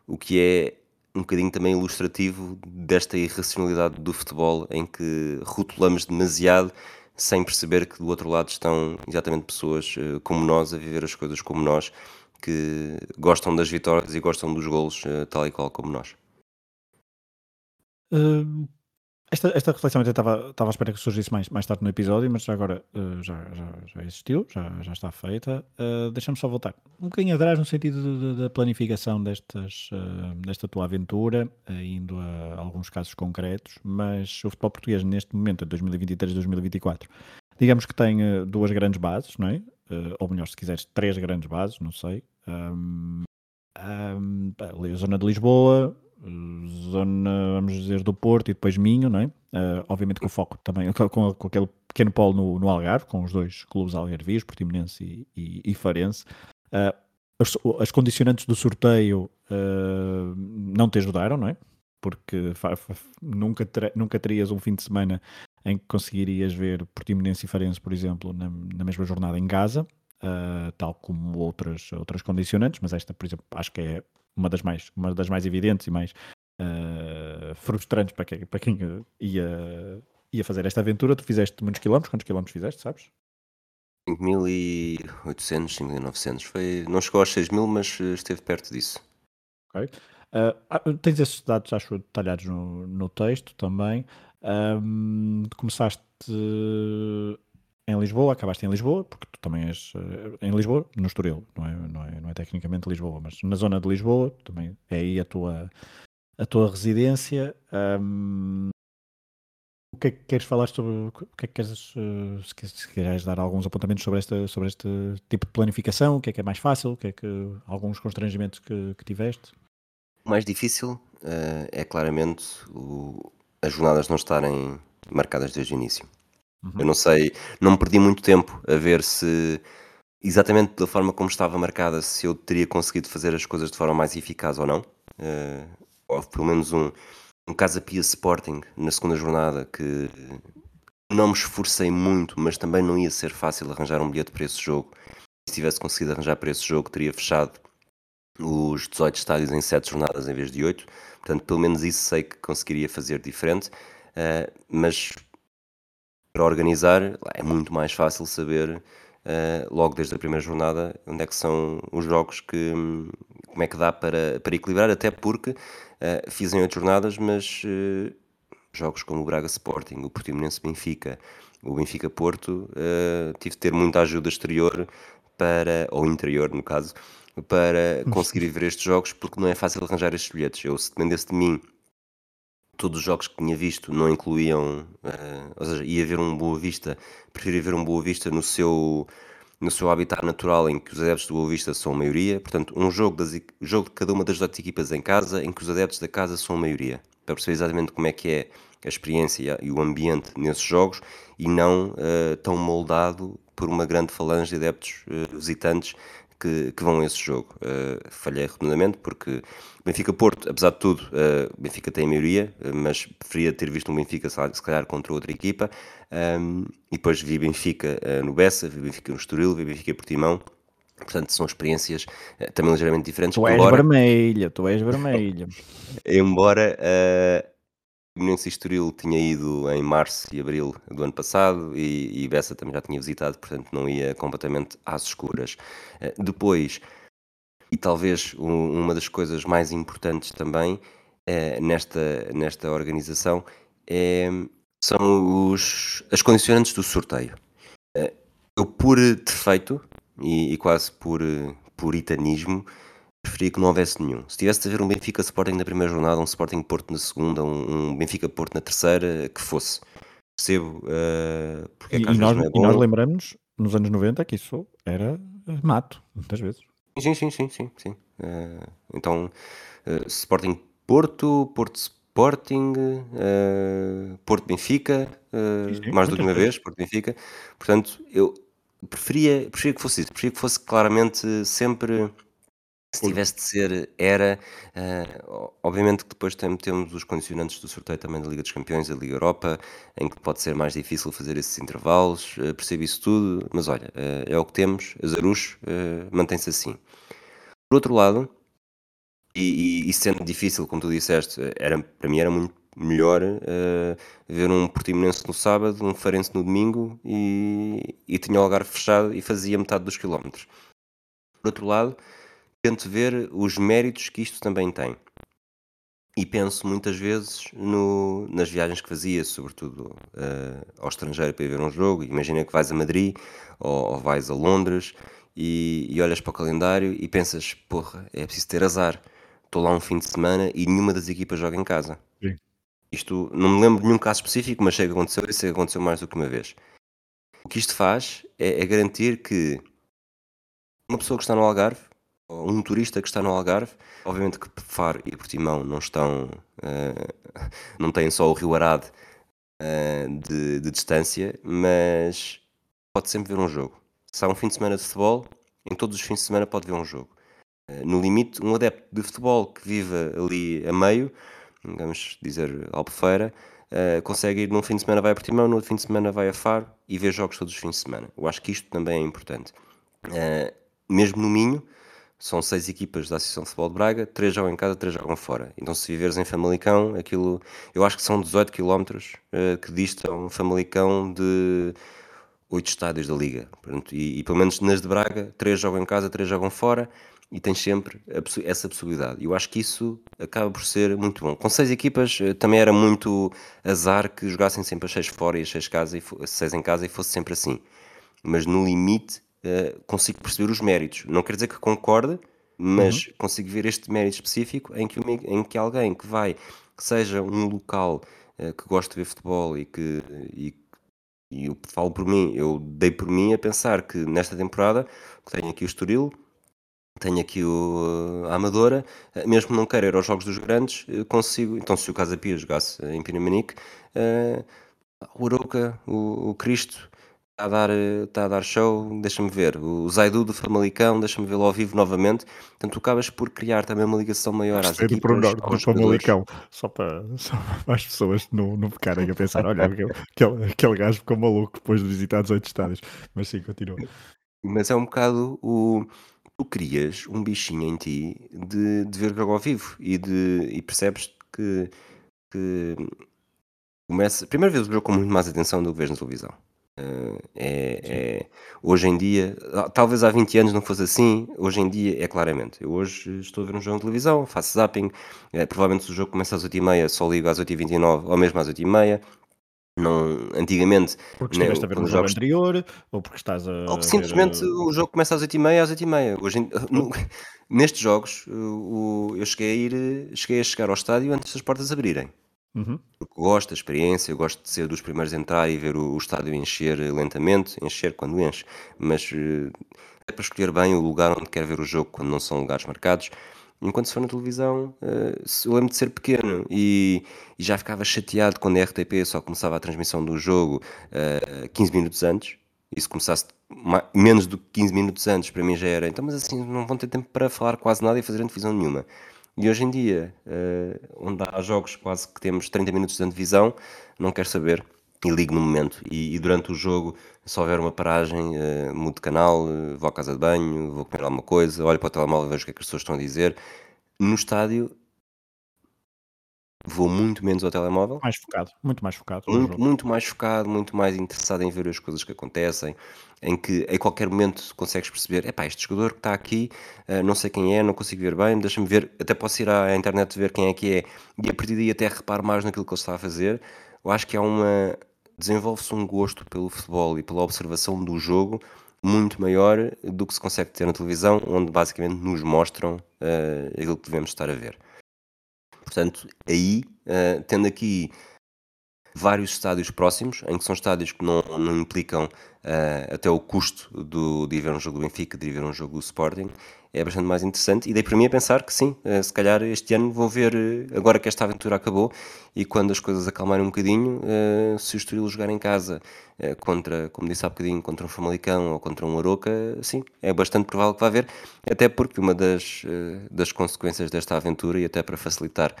o que é um bocadinho também ilustrativo desta irracionalidade do futebol, em que rotulamos demasiado sem perceber que do outro lado estão exatamente pessoas uh, como nós a viver as coisas como nós, que gostam das vitórias e gostam dos golos uh, tal e qual como nós. Uh, esta, esta reflexão até estava, estava à espera que surgisse mais, mais tarde no episódio, mas agora uh, já, já, já existiu, já, já está feita. Uh, Deixa-me só voltar um bocadinho atrás no sentido da planificação destas, uh, desta tua aventura, indo a alguns casos concretos, mas o futebol português neste momento, 2023-2024, digamos que tem duas grandes bases, não é? ou melhor, se quiseres, três grandes bases, não sei. Um, um, a zona de Lisboa, zona, vamos dizer, do Porto e depois Minho, não é? Uh, obviamente com o foco também, com, com aquele pequeno polo no, no, Algarve, com os dois clubes algarvios, Portimonense e, e, e Farense. Uh, as, as, condicionantes do sorteio uh, não te ajudaram, não é? Porque nunca, nunca terias um fim de semana em que conseguirias ver Portimonense e Farense, por exemplo, na, na mesma jornada em Gaza, tal como outras, outras condicionantes, mas esta, por exemplo, acho que é uma das mais, uma das mais evidentes e mais uh, frustrantes para quem, para quem ia, ia fazer esta aventura. Tu fizeste muitos quilómetros, quantos quilómetros fizeste, sabes? 5.800, 5.900. Foi, não chegou aos 6.000, mas eh, esteve perto disso. Ok. Ah, tens esses dados, acho, detalhados no, no texto também. Ahm, começaste em Lisboa, acabaste em Lisboa, porque tu também és eh, em Lisboa, no Estoril, não é, não é, não é tecnicamente Lisboa, mas na zona de Lisboa, também é aí a tua, a tua residência. Ahm, o que é que queres falar sobre, o que é que eh, se queres, se queres dar alguns apontamentos sobre, esta, sobre este tipo de planificação, o que é que é mais fácil, o que é que, alguns constrangimentos que, que tiveste? O mais difícil eh, é claramente o- as jornadas não estarem marcadas desde o início. Eu Uhum. não sei, não me perdi muito tempo a ver se exatamente da forma como estava marcada, se eu teria conseguido fazer as coisas de forma mais eficaz ou não. Eh, houve pelo menos um, um Casa Pia Sporting na segunda jornada que não me esforcei muito, mas também não ia ser fácil arranjar um bilhete para esse jogo. Se tivesse conseguido arranjar para esse jogo, teria fechado os 18 estádios em 7 jornadas em vez de 8. Portanto, pelo menos isso sei que conseguiria fazer diferente. Eh, mas para organizar é muito mais fácil saber eh, logo desde a primeira jornada onde é que são os jogos que como é que dá para, para equilibrar, até porque eh, fiz em 8 jornadas, mas eh, jogos como o Braga Sporting, o Portimonense Benfica, o Benfica Porto, tive de ter muita ajuda exterior para, ou interior no caso, para conseguir ver estes jogos, porque não é fácil arranjar estes bilhetes. Eu, se dependesse de mim, todos os jogos que tinha visto não incluíam, eh, ou seja, ia ver um Boa Vista, preferia ver um Boa Vista no seu, no seu habitat natural, em que os adeptos do Boa Vista são a maioria, portanto, um jogo, das, jogo de cada uma das duas equipas em casa, em que os adeptos da casa são a maioria, para perceber exatamente como é que é a experiência e o ambiente nesses jogos, e não eh, tão moldado por uma grande falange de adeptos eh, visitantes que, que vão a esse jogo. Uh, falhei redondamente porque Benfica-Porto, apesar de tudo, uh, Benfica tem a maioria, uh, mas preferia ter visto um Benfica se calhar contra outra equipa. Um, e depois vi Benfica no Bessa, vi Benfica no Estoril, vi Benfica Portimão. Portanto, são experiências também ligeiramente diferentes. Tu és embora, vermelha, tu és vermelha. embora Belenense e Estoril tinha ido em março e abril do ano passado e, e Bessa também já tinha visitado, portanto não ia completamente às escuras. Uh, depois, e talvez um, uma das coisas mais importantes também uh, nesta, nesta organização é, são os, as condicionantes do sorteio. Uh, eu, por defeito e, e quase por puritanismo, preferia que não houvesse nenhum. Se tivesse de haver um Benfica Sporting na primeira jornada, um Sporting Porto na segunda, um, um Benfica Porto na terceira, que fosse. Percebo uh, porque e, é que às e nós, não é e nós lembramos nos anos 90 que isso era mato, muitas vezes. Sim, sim, sim, sim, sim. Uh, então, uh, Sporting Porto, Porto Sporting, Porto Benfica, Sim, sim, mais do que uma vezes. vez, Porto Benfica. Portanto, eu preferia, preferia que fosse isso, preferia que fosse claramente sempre se tivesse de ser, era. Uh, obviamente que depois tem, temos os condicionantes do sorteio também da Liga dos Campeões, da Liga Europa, em que pode ser mais difícil fazer esses intervalos. Uh, percebo isso tudo, mas olha, uh, é o que temos. Zarucho mantém-se assim. Por outro lado, e, e, e, sendo difícil, como tu disseste, era, para mim era muito melhor ver um Portimonense no sábado, um Farense no domingo e, e tinha o Algarve fechado e fazia metade dos quilómetros. Por outro lado tento ver os méritos que isto também tem. E penso muitas vezes no, nas viagens que fazia, sobretudo uh, ao estrangeiro para ir ver um jogo. Imagina que vais a Madrid ou, ou vais a Londres e, e, olhas para o calendário e pensas: porra, é preciso ter azar. Estou lá um fim de semana e nenhuma das equipas joga em casa. Sim. Isto não me lembro de nenhum caso específico, mas sei que aconteceu e sei que aconteceu mais do que uma vez. O que isto faz é, é garantir que uma pessoa que está no Algarve um turista que está no Algarve, obviamente que Faro e Portimão não estão, uh, não têm só o Rio Arade uh, de, de, distância, mas pode sempre ver um jogo. Se há um fim de semana de futebol, em todos os fins de semana pode ver um jogo. Uh, no limite, um adepto de futebol que vive ali a meio, vamos dizer Albufeira, consegue ir num fim de semana vai a Portimão, no outro fim de semana vai a Faro e vê jogos todos os fins de semana. Eu acho que isto também é importante. mesmo no Minho, são seis equipas da Associação de Futebol de Braga, três jogam em casa, três jogam fora. Então, se viveres em Famalicão, aquilo, eu acho que são 18 km uh, que distam Famalicão de oito estádios da Liga. E, e, pelo menos nas de Braga, três jogam em casa, três jogam fora e tens sempre essa possibilidade. E eu acho que isso acaba por ser muito bom. Com seis equipas eh, também era muito azar que jogassem sempre as seis fora e as seis, casa e, seis em casa e fosse sempre assim. Mas no limite uh, consigo perceber os méritos. Não quer dizer que concorde, mas uhum. consigo ver este mérito específico em que, em que alguém que vai, que seja um local uh, que gosta de ver futebol e que, e e eu falo por mim, eu dei por mim a pensar que nesta temporada que tenho aqui o Estoril, tenho aqui o, a Amadora, eh, mesmo não queira ir aos jogos dos grandes, consigo. Então, se o Casa Pia jogasse em Pinamanique, uh, o Aroca, o, o Cristo, a dar, está a dar show, deixa-me ver. O Zaidu do Famalicão, deixa-me vê-lo ao vivo novamente. Portanto, tu acabas por criar também uma ligação maior às equipas, por norte do Famalicão, só para, só para as pessoas não, não ficarem a pensar, olha, aquele, aquele, aquele gajo ficou maluco depois de visitar 18 estádios. Mas sim, continua. Mas é um bocado o... Tu crias um bichinho em ti de, de ver jogo ao vivo e, de, e percebes que, que começa... Primeiro vez o jogo com muito mais atenção do que vês na televisão. Uh, é, é, hoje em dia, ah, talvez há 20 anos não fosse assim, hoje em dia é claramente. Eu hoje estou a ver um jogo de televisão, faço zapping, é, provavelmente se o jogo começa às 8h30, só ligo às 8h29 ou mesmo às 8h30. Não, antigamente, porque né, estiveste a ver um jogo jogos... anterior ou porque estás a. Ou simplesmente ver... o jogo começa às 8h30 às 8h30. Hoje, no, nestes jogos, o, eu cheguei a ir, cheguei a chegar ao estádio antes das portas abrirem. Uhum. Porque gosto da experiência, gosto de ser dos primeiros a entrar e ver o, o estádio encher lentamente, encher quando enche, mas uh, é para escolher bem o lugar onde quer ver o jogo quando não são lugares marcados. Enquanto se for na televisão, uh, eu lembro de ser pequeno e, e, já ficava chateado quando a RTP só começava a transmissão do jogo uh, eh, 15 minutos antes. E se começasse menos do que 15 minutos antes, para mim já era. Então, mas assim, não vão ter tempo para falar quase nada e fazer televisão nenhuma. E hoje em dia, uh, onde há jogos quase que temos 30 minutos de antevisão, não quero saber e ligo no momento. E, e durante o jogo, se houver uma paragem, uh, mudo de canal, uh, vou à casa de banho, vou comer alguma coisa, olho para o telemóvel e vejo o que é que as pessoas estão a dizer. No estádio, vou muito menos ao telemóvel. Mais focado, muito mais focado. Muito, muito mais focado, muito mais interessado em ver as coisas que acontecem, em que em qualquer momento consegues perceber, é pá, este jogador que está aqui, uh, não sei quem é, não consigo ver bem, deixa-me ver, até posso ir à internet ver quem é que é, e a partir daí até reparo mais naquilo que ele está a fazer. Eu acho que há uma. desenvolve-se um gosto pelo futebol e pela observação do jogo muito maior do que se consegue ter na televisão, onde basicamente nos mostram uh, aquilo que devemos estar a ver. Portanto, aí, uh, tendo aqui vários estádios próximos, em que são estádios que não, não implicam uh, até o custo do, de ir ver um jogo do Benfica, de ir ver um jogo do Sporting, é bastante mais interessante. E dei para mim a pensar que sim, uh, se calhar este ano vou ver, uh, agora que esta aventura acabou e quando as coisas acalmarem um bocadinho, se o Estoril jogar em casa contra, como disse há bocadinho, contra um Famalicão ou contra um Aroca, sim, é bastante provável que vá haver, até porque uma das, das consequências desta aventura e até para facilitar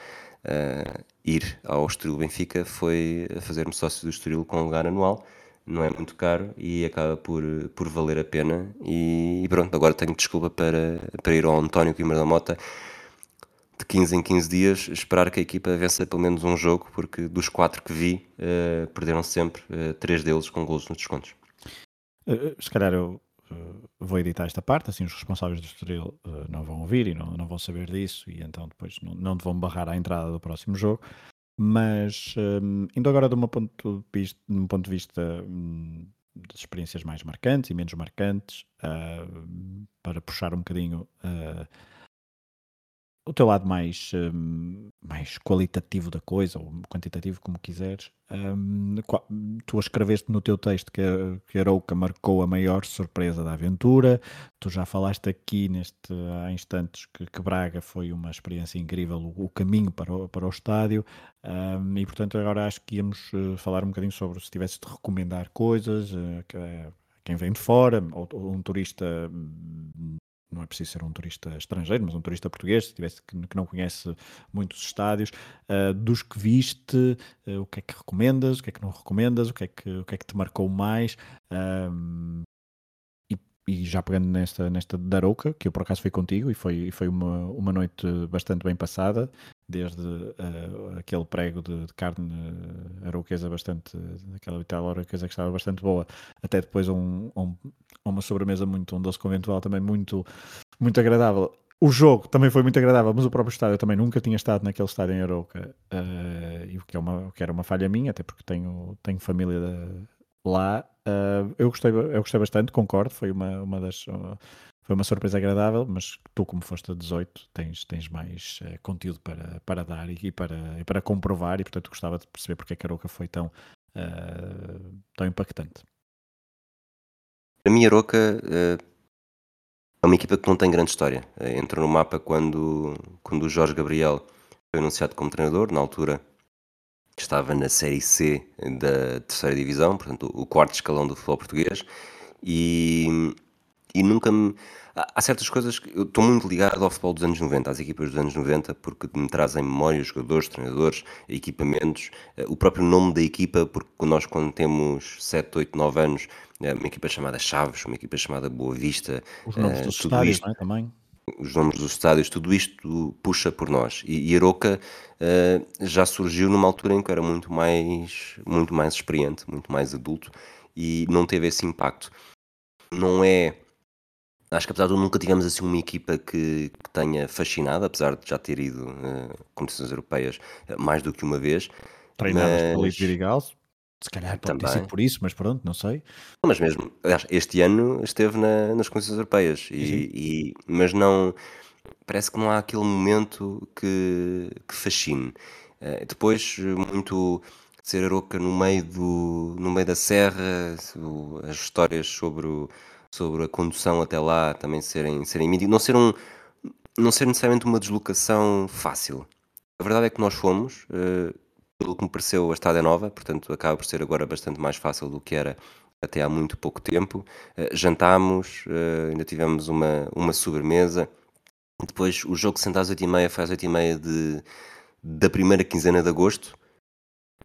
ir ao Estoril Benfica foi fazer-me sócio do Estoril com um lugar anual. Não é muito caro e acaba por, por valer a pena. E, pronto, agora tenho desculpa para, para ir ao António Guimarães da Mota de 15 em 15 dias, esperar que a equipa vença pelo menos um jogo, porque dos quatro que vi, uh, perderam sempre uh, três deles com golos nos descontos. se calhar eu uh, vou editar esta parte, assim os responsáveis do Estoril uh, não vão ouvir e não, não vão saber disso e então depois não, não vão barrar a entrada do próximo jogo. Mas um, eh, indo agora de, uma ponto de, vista, de um ponto de vista um, de experiências mais marcantes e menos marcantes, uh, para puxar um bocadinho o teu lado mais, um, mais qualitativo da coisa, ou quantitativo, como quiseres, um, tu escreveste no teu texto que, que Arouca marcou a maior surpresa da aventura, tu já falaste aqui neste, há instantes que, que Braga foi uma experiência incrível, o, o caminho para o, para o estádio, um, e portanto agora acho que íamos uh, falar um bocadinho sobre se tivesses de recomendar coisas, uh, que, uh, quem vem de fora, ou, ou um turista hum, não é preciso ser um turista estrangeiro, mas um turista português, se tivesse que, que não conhece muitos estádios, uh, dos que viste, uh, o que é que recomendas, o que é que não recomendas, o que é que, o que, é que te marcou mais. Um, e, e, já pegando nesta, nesta Darouca, que eu por acaso fui contigo e foi, foi uma, uma noite bastante bem passada. desde uh, aquele prego de, de carne aroquesa bastante, aquela vital aroquesa que estava bastante boa, até depois um, um, uma sobremesa muito, um doce conventual também muito, muito agradável. O jogo também foi muito agradável, mas o próprio estádio eu também nunca tinha estado naquele estádio em Aroca, uh, o que, é uma, que era uma falha minha, até porque tenho, tenho família de, lá. Uh, eu, gostei, eu gostei bastante, concordo, foi uma, uma das. Uh, foi uma surpresa agradável, mas tu, como foste a 18, tens, tens mais uh, conteúdo para, para dar e, para, e para comprovar, e portanto gostava de perceber porque é que a Aroca foi tão, uh, tão impactante. A minha Aroca uh, é uma equipa que não tem grande história. entrou no mapa quando, quando o Jorge Gabriel foi anunciado como treinador, na altura estava na Série C da terceira divisão, portanto o quarto escalão do futebol português, e e nunca me. Há certas coisas que eu estou muito ligado ao futebol dos anos 90, às equipas dos anos 90, porque me trazem memórias, jogadores, treinadores, equipamentos, eh, o próprio nome da equipa, porque nós, quando temos 7, 8, 9 anos, eh, uma equipa chamada Chaves, uma equipa chamada Boa Vista, os nomes isto, é? também. Os nomes dos estádios, tudo isto puxa por nós. E, e Aroca uh, já surgiu numa altura em que era muito mais, muito mais experiente, muito mais adulto e não teve esse impacto. Não é Acho que apesar de nunca tivemos assim uma equipa que, que tenha fascinado, apesar de já ter ido uh, competições europeias uh, mais do que uma vez. Treinadas mas... pelo Virigal, se calhar pode Também. ter sido por isso, mas pronto, não sei. Mas mesmo, este ano esteve na, nas competições europeias, e, e, mas não, parece que não há aquele momento que, que fascine. Uh, depois, muito ser Aroca no meio, do, no meio da serra, as histórias sobre o sobre a condução até lá também serem, serem mídias, não ser, um, não ser necessariamente uma deslocação fácil. A verdade é que nós fomos, uh, pelo que me pareceu, a Estrada é nova, portanto acaba por ser agora bastante mais fácil do que era até há muito pouco tempo. Uh, jantámos, uh, ainda tivemos uma, uma sobremesa. Depois o jogo senta às 8h30 foi às 8h30 de, da primeira quinzena de agosto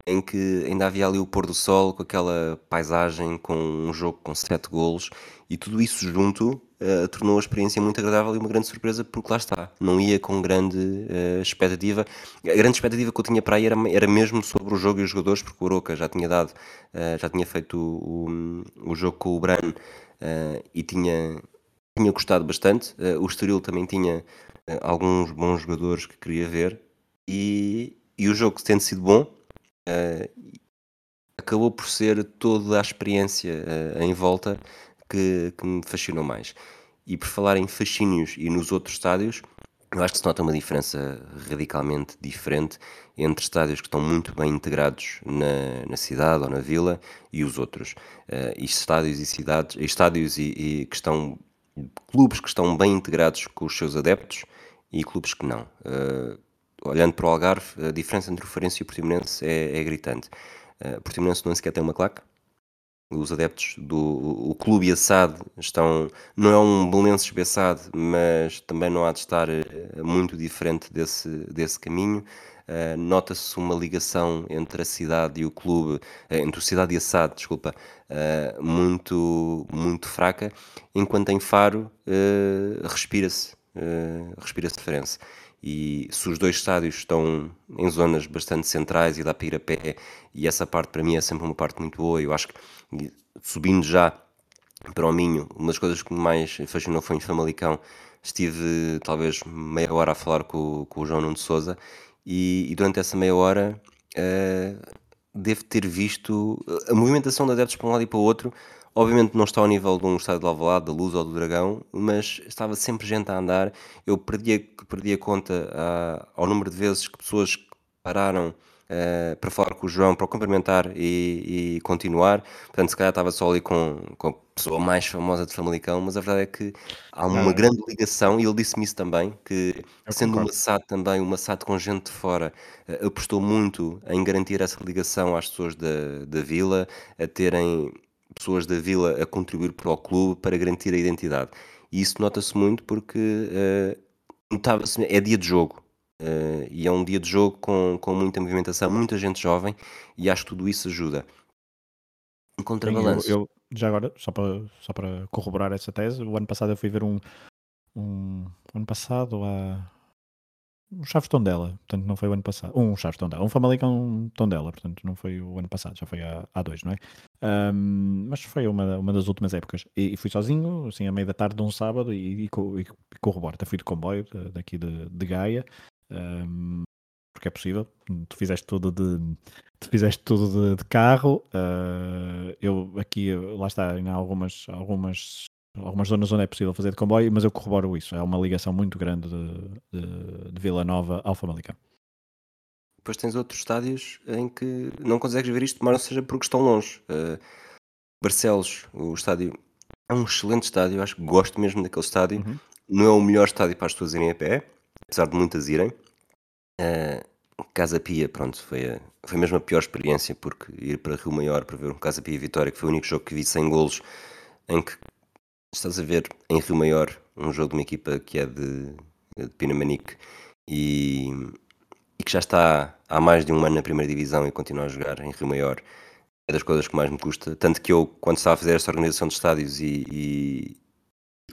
em que ainda havia ali o pôr do sol com aquela paisagem, com um jogo com sete golos e tudo isso junto uh, tornou a experiência muito agradável e uma grande surpresa porque lá está, não ia com grande uh, expectativa. A grande expectativa que eu tinha para aí era, era mesmo sobre o jogo e os jogadores, porque o Oroca já tinha dado, uh, já tinha feito o, o, o, jogo com o Bran e tinha, tinha gostado bastante. o Estoril também tinha alguns bons jogadores que queria ver e, e o jogo tendo sido bom, acabou por ser toda a experiência uh, em volta que, que, me fascinou mais. E por falar em fascínios e nos outros estádios, eu acho que se nota uma diferença radicalmente diferente entre estádios que estão muito bem integrados na, na cidade ou na vila e os outros. Uh, e estádios e cidades, estádios e, e, que estão clubes que estão bem integrados com os seus adeptos e clubes que não. Uh, olhando para o Algarve, a diferença entre o Farense e o Portimonense é, é gritante. Uh, Portimonense não sequer tem uma claque. Os adeptos do o clube Assad estão. Não é um Belenenses Bessade, mas também não há de estar eh, muito diferente desse, desse caminho. Uh, Nota-se uma ligação entre a cidade e o clube, uh, entre a cidade e Assad, desculpa, uh, muito, muito fraca, enquanto em Faro respira-se, respira-se diferença e se os dois estádios estão em zonas bastante centrais e dá para ir a pé, e essa parte para mim é sempre uma parte muito boa, eu acho que subindo já para o Minho, uma das coisas que mais fascinou foi em Famalicão, estive talvez meia hora a falar com, com o João Nuno de Souza, e, e durante essa meia hora uh, devo ter visto a movimentação de adeptos para um lado e para o outro, Obviamente não está ao nível de um estádio de Alvalade, da Luz ou do Dragão, mas estava sempre gente a andar. Eu perdia, perdia conta uh, ao número de vezes que pessoas pararam uh, para falar com o João, para o cumprimentar e, e, continuar. Portanto, se calhar estava só ali com, com a pessoa mais famosa de Famalicão, mas a verdade é que há uma grande ligação, e ele disse-me isso também, que sendo uma SAD também, uma SAD com gente de fora, uh, apostou muito em garantir essa ligação às pessoas da, da vila, a terem pessoas da vila a contribuir para o clube para garantir a identidade. E isso nota-se muito porque uh, notava-se, é dia de jogo. Uh, e é um dia de jogo com, com muita movimentação, muita gente jovem, e acho que tudo isso ajuda. Em contrabalanço. Eu, eu, já agora, só para, só para corroborar essa tese, o ano passado eu fui ver um. um ano passado, há um Chaves Tondela, portanto não foi o ano passado. Um Chaves Tondela, um Famalicão Tondela, portanto não foi o ano passado, já foi há, há dois, não é? Um, mas foi uma, uma das últimas épocas. E, e, fui sozinho, assim, à meia da tarde de um sábado e, e, com, e, Roberta. Fui de comboio daqui de, de Gaia, um, porque é possível. Tu fizeste tudo de, tu fizeste tudo de, de carro. Uh, eu aqui, lá está, em algumas, algumas algumas zonas onde é possível fazer de comboio, mas eu corroboro isso. É uma ligação muito grande de, de, de Vila Nova ao Famalicão. Depois tens outros estádios em que não consegues ver isto, mas não seja porque estão longe. Uh, Barcelos, o estádio é um excelente estádio, acho que gosto mesmo daquele estádio. Uhum. Não é o melhor estádio para as pessoas irem a pé, apesar de muitas irem. Uh, Casa Pia, pronto, foi, a, foi mesmo a pior experiência, porque ir para Rio Maior para ver um Casa Pia Vitória, que foi o único jogo que vi sem golos, em que estás a ver em Rio Maior um jogo de uma equipa que é de, de Pinamanique e, e, que já está há mais de um ano na primeira divisão e continua a jogar em Rio Maior é das coisas que mais me custa. Tanto que eu, quando estava a fazer esta organização de estádios e, e,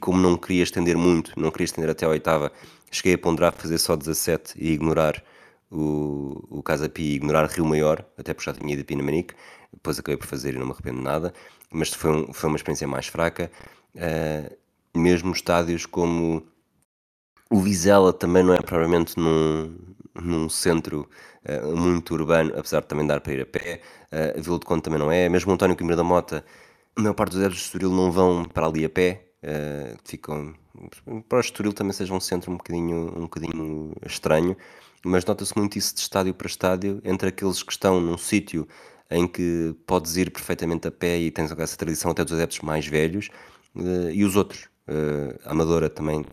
como não queria estender muito, não queria estender até a oitava, cheguei a ponderar fazer só 17 e ignorar o, o Casa Pi ignorar Rio Maior, até porque já tinha ido a Pinamanique, depois acabei por fazer e não me arrependo de nada, mas foi, um, foi uma experiência mais fraca. Uh, mesmo estádios como o Vizela também não é propriamente num, num centro uh, muito urbano, apesar de também dar para ir a pé. Uh, Vila de Conde também não é. Mesmo o António Coimbra da Mota, a maior parte dos adeptos de Estoril não vão para ali a pé. Uh, ficam para o Estoril também seja um centro um bocadinho, um bocadinho estranho, mas nota-se muito isso de estádio para estádio, entre aqueles que estão num sítio em que podes ir perfeitamente a pé e tens essa tradição até dos adeptos mais velhos, e os outros. Uh, Amadora também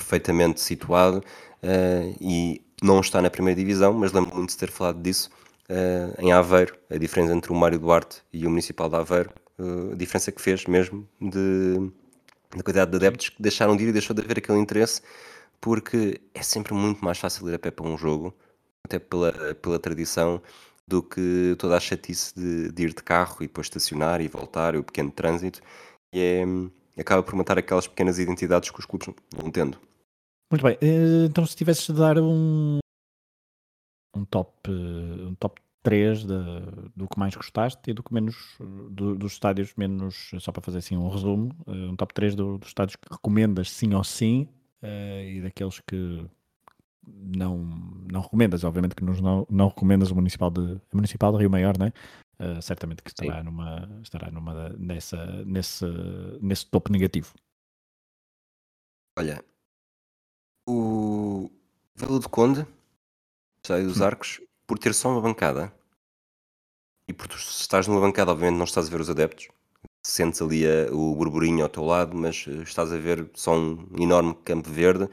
perfeitamente situado uh, e não está na primeira divisão, mas lembro muito de ter falado disso em Aveiro, a diferença entre o Mário Duarte e o Municipal de Aveiro, a diferença que fez mesmo de, da quantidade de adeptos que deixaram de ir e deixou de haver aquele interesse, porque é sempre muito mais fácil ir a pé para um jogo, até pela, pela tradição, do que toda a chatice de, de ir de carro e depois estacionar e voltar, e o pequeno trânsito e é, acaba por matar aquelas pequenas identidades que os clubes vão tendo. Muito bem, eh, então se tivesses de dar um, um top um top 3 de, do que mais gostaste e do que menos do, dos estádios menos, só para fazer assim um resumo, eh, um top 3 do, dos estádios que recomendas sim ou sim e daqueles que não, não recomendas, obviamente que nos não, não recomendas o Municipal de, Municipal de Rio Maior, não é? Uh, certamente que estará numa, estará numa nessa, nesse, nesse topo negativo. Olha, o Vila do Conde, sai dos hum. Arcos, por ter só uma bancada, e por tu estás numa bancada, obviamente não estás a ver os adeptos, sentes ali a, o burburinho ao teu lado, mas eh, estás a ver só um enorme campo verde.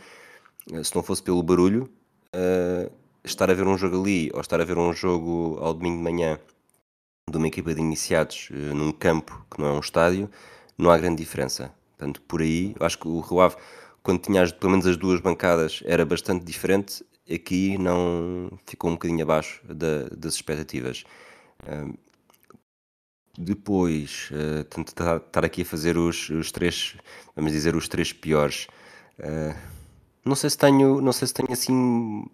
Eh, se não fosse pelo barulho, uh, estar a ver um jogo ali ou estar a ver um jogo ao domingo de manhã de uma equipa de iniciados uh, num campo que não é um estádio, não há grande diferença. Portanto, por aí, eu acho que o Rio Ave, quando tinha as, pelo menos as duas bancadas, era bastante diferente. Aqui não ficou um bocadinho abaixo da, das expectativas. Depois, uh, estar aqui a fazer os, os, três, vamos dizer, os três piores. Uh, não sei se tenho, não sei se tenho assim,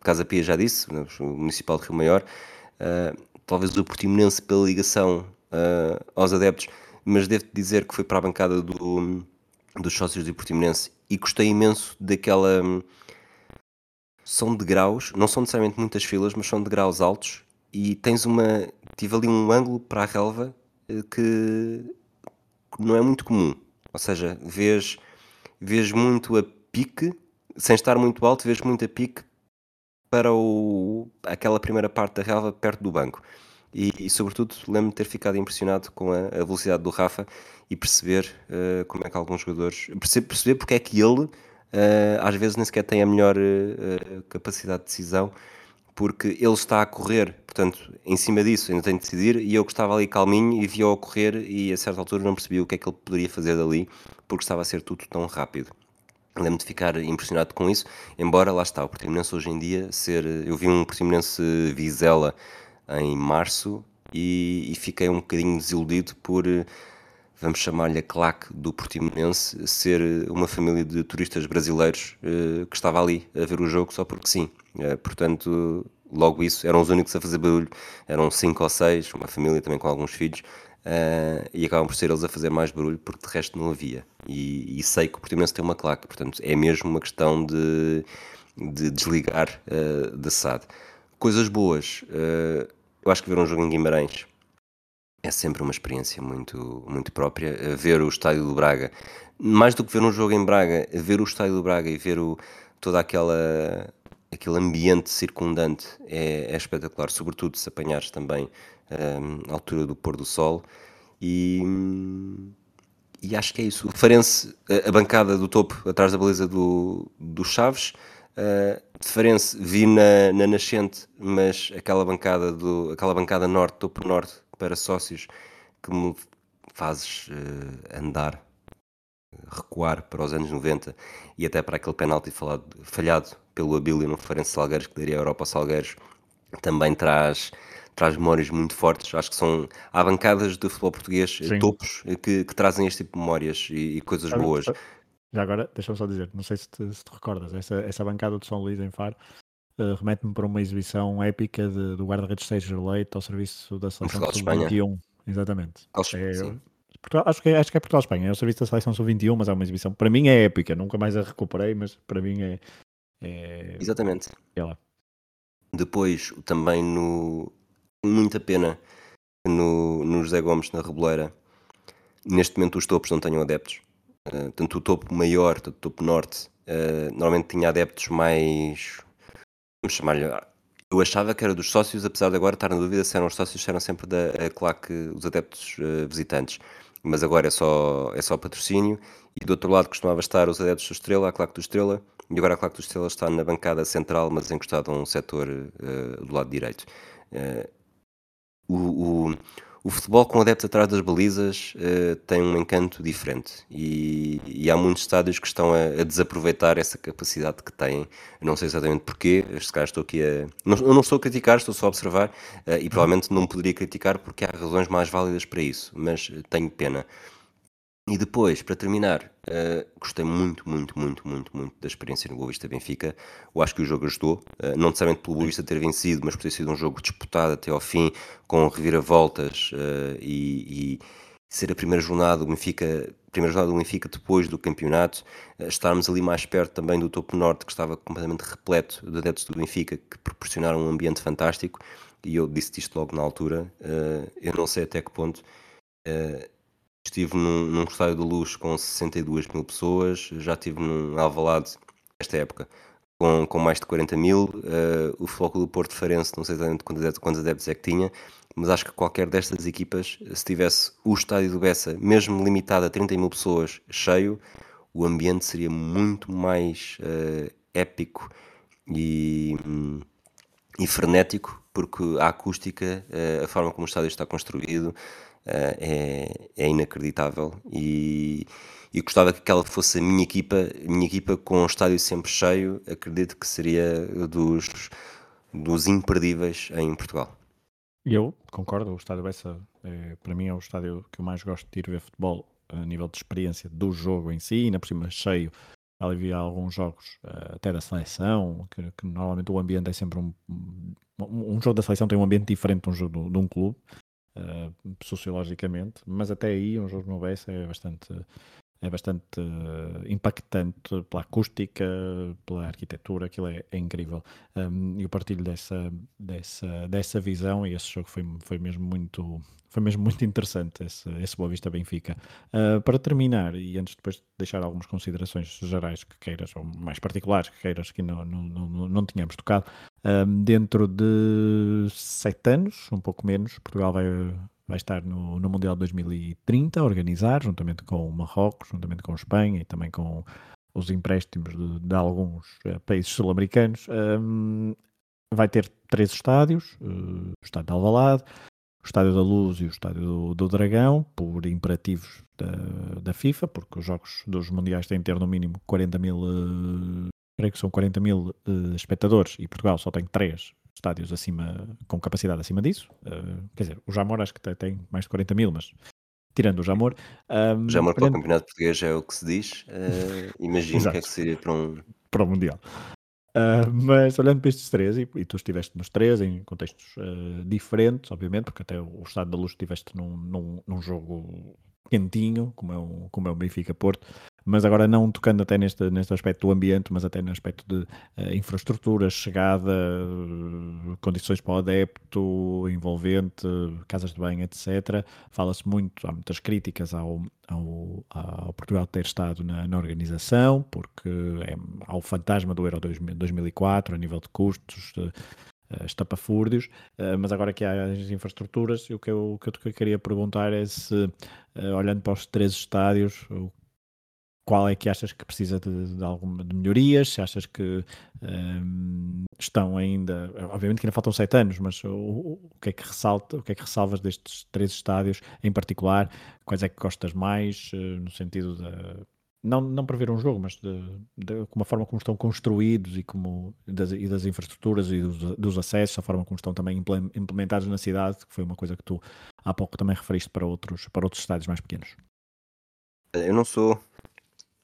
Casa Pia já disse, o Municipal de Rio Maior, uh, talvez o Portimonense pela ligação uh, aos adeptos, mas devo dizer que foi para a bancada do, dos sócios do Portimonense e gostei imenso daquela. São degraus, não são necessariamente muitas filas, mas são degraus altos e tens uma. Tive ali um ângulo para a relva eh, que não é muito comum. Ou seja, vês, vês muito a pique, sem estar muito alto, vês muito a pique para o, aquela primeira parte da relva perto do banco. E, e sobretudo, lembro-me de ter ficado impressionado com a, a velocidade do Rafa e perceber uh, como é que alguns jogadores. Perceber, perceber porque é que ele, uh, às vezes, nem sequer tem a melhor uh, capacidade de decisão, porque ele está a correr, portanto, em cima disso, ainda tem de decidir. E eu que estava ali calminho e via-o correr, e a certa altura não percebi o que é que ele poderia fazer dali, porque estava a ser tudo tão rápido. Lembro-me de ficar impressionado com isso, embora lá está, o Portimonense hoje em dia ser. Eu vi um Portimonense Vizela em março e, e fiquei um bocadinho desiludido por. vamos chamar-lhe a claque do Portimonense, ser uma família de turistas brasileiros uh, que estava ali a ver o jogo só porque sim. Uh, portanto, logo isso, eram os únicos a fazer barulho, eram cinco ou seis, uma família também com alguns filhos, uh, e acabam por ser eles a fazer mais barulho porque de resto não havia. E, e sei que o Portimonense tem uma claque, portanto, é mesmo uma questão de, de desligar da SAD. Coisas boas, eu acho que ver um jogo em Guimarães é sempre uma experiência muito, muito própria. Ver o estádio do Braga, mais do que ver um jogo em Braga, ver o estádio do Braga e ver o, toda aquela aquele ambiente circundante é, é espetacular, sobretudo se apanhares também um, a altura do pôr do sol. E, e acho que é isso. O Farense, a, a bancada do topo, atrás da beleza do, do Chaves. Uh, de Farense vi na, na nascente, mas aquela bancada, do, aquela bancada norte, topo norte, para sócios que me fazes uh, andar, recuar para os anos 90 e até para aquele penalti falado, falhado pelo Abílio no Farense Salgueiros, que daria a Europa Salgueiros, também traz, traz memórias muito fortes. Acho que são. Há bancadas de futebol português, eh, Sim. topos, eh, que, que, trazem este tipo de memórias e, e coisas boas. Já agora, deixa-me só dizer, não sei se te, se te recordas, essa, essa bancada de São Luís em Faro uh, remete-me para uma exibição épica de, do guarda-redes Sérgio Leite ao serviço da seleção sub-21. Exatamente. É, Portugal, acho, que, é, acho que é Portugal-Espanha, é o serviço da seleção sub-21, mas é uma exibição, para mim é épica, nunca mais a recuperei, mas para mim é. é... Exatamente. É lá. Depois, também no. Muita pena no, no José Gomes, na Reboleira, neste momento os topos não tenham adeptos. Uh, tanto o topo maior, tanto o topo norte, uh, normalmente tinha adeptos mais vamos chamar-lhe. Eu achava que era dos sócios, apesar de agora estar na dúvida se eram os sócios, se eram sempre da claque, os adeptos uh, visitantes. Mas agora é só, é só patrocínio. E do outro lado costumava estar os adeptos do Estrela, a claque do Estrela. E agora a claque do Estrela está na bancada central, mas encostado a um setor do lado direito. O, o o futebol com adeptos atrás das balizas uh, tem um encanto diferente e, e, há muitos estádios que estão a, a, desaproveitar essa capacidade que têm. não sei exatamente porquê, este caso estou aqui a. Não, eu não estou a criticar, estou só a observar uh, e provavelmente não poderia criticar porque há razões mais válidas para isso, mas tenho pena. E depois, para terminar, uh, gostei muito, muito, muito, muito, muito da experiência no Boa Vista Benfica. Eu acho que o jogo ajudou, uh, não necessariamente pelo Boa Vista ter vencido, mas por ter sido um jogo disputado até ao fim, com reviravoltas uh, e, e, ser a primeira jornada do Benfica, primeira jornada do Benfica depois do campeonato, estarmos ali mais perto também do topo norte, que estava completamente repleto de adeptos do Benfica, que proporcionaram um ambiente fantástico. E eu disse isto logo na altura. eu não sei até que ponto Estive num, num estádio de luz com 62 mil pessoas, já estive num Alvalade, esta época, com, com mais de 40 mil. Uh, o Futebol do Porto Farense, não sei exatamente quantos adeptos, quantos adeptos é que tinha, mas acho que qualquer destas equipas, se tivesse o estádio do Bessa, mesmo limitado a 30 mil pessoas, cheio, o ambiente seria muito mais uh, épico e, e frenético, porque a acústica, uh, a forma como o estádio está construído, é, é inacreditável e, gostava que aquela fosse a minha equipa, minha equipa com o estádio sempre cheio, acredito que seria dos, dos imperdíveis em Portugal. Eu concordo, o estádio Bessa é, para mim é o estádio que eu mais gosto de ir ver futebol a nível de experiência do jogo em si, ainda por cima cheio. Ali havia alguns jogos, uh, até da seleção, que, que, normalmente o ambiente é sempre um, um, jogo da seleção tem um ambiente diferente de um jogo de um clube, uh, sociologicamente, mas até aí um jogo no BS é bastante é bastante uh, impactante pela acústica, pela arquitetura, aquilo é, é incrível. Um, eu partilho dessa, dessa, dessa visão e esse jogo foi, foi mesmo muito foi mesmo muito interessante esse, esse Boa Vista Benfica. Uh, para terminar, e antes depois de deixar algumas considerações gerais que queiras, ou mais particulares que queiras, que não, não, não, não tínhamos tocado, um, dentro de sete anos, um pouco menos, Portugal vai, vai estar no, no Mundial 2030 a organizar, juntamente com o Marrocos, juntamente com a Espanha e também com os empréstimos de, de alguns uh, países sul-americanos. Um, vai ter três estádios, uh, o estádio de Alvalade, o estádio da Luz e o estádio do, do Dragão, por imperativos da, da, FIFA, porque os jogos dos mundiais têm de ter no mínimo 40 mil, uh, creio que são 40 mil uh, espectadores, e Portugal só tem três estádios acima, com capacidade acima disso. Uh, quer dizer, o Jamor acho que tem mais de 40 mil, mas tirando o Jamor. Um, Jamor para o campeonato português é o que se diz. Uh, imagino o que é que seria para um... Para o Mundial. Uh, mas olhando para estes três, e, e, tu estiveste nos três em contextos uh, diferentes, obviamente, porque até o Estado da Luz estiveste num, num, num jogo quentinho, como é o, como é o Benfica Porto, mas agora não tocando até neste, neste aspecto do ambiente, mas até no aspecto de uh, infraestrutura, chegada, condições para o adepto, envolvente, casas de banho, etc. Fala-se muito, há muitas críticas ao, ao, ao Portugal ter estado na, na organização, porque é, há o fantasma do Euro 2004 a nível de custos, de, uh, estapafúrdios, uh, mas agora que há as infraestruturas, o que eu, o que eu queria perguntar é se, uh, olhando para os três estádios, qual é que achas que precisa de, de alguma de melhorias? Se achas que um, estão ainda, obviamente que ainda faltam sete anos, mas o, o, que é que ressalta, o que é que ressalvas destes três estádios em particular? Quais é que gostas mais no sentido de não, não para ver um jogo, mas de, de, com a forma como estão construídos e, como, das, e das infraestruturas e dos, dos, acessos, a forma como estão também implementados na cidade, que foi uma coisa que tu há pouco também referiste para outros, para outros estádios mais pequenos. Eu não sou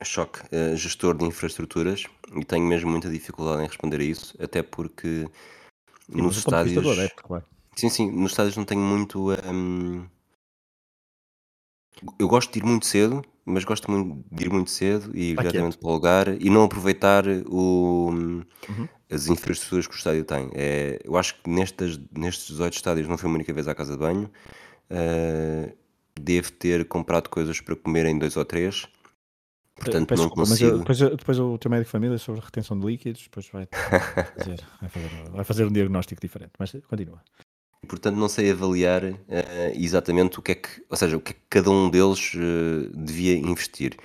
Choque, uh, gestor de infraestruturas, e tenho mesmo muita dificuldade em responder a isso, até porque sim, nos estádios. Adepto, claro. Sim, sim, nos estádios não tenho muito. Um... Eu gosto de ir muito cedo, mas gosto muito de ir muito cedo e ir diretamente para o lugar e não aproveitar o, uhum. as infraestruturas que o estádio tem. É, eu acho que nestes, nestes 18 estádios não fui uma única vez à casa de banho. Uh, devo ter comprado coisas para comer em dois ou três Portanto, Peço não desculpa, consigo. Mas depois, depois o teu médico de família sobre retenção de líquidos, depois vai fazer, vai fazer, vai fazer um diagnóstico diferente. Mas continua. Portanto, não sei avaliar uh, exatamente o que é que, ou seja, o que é que cada um deles uh, devia investir.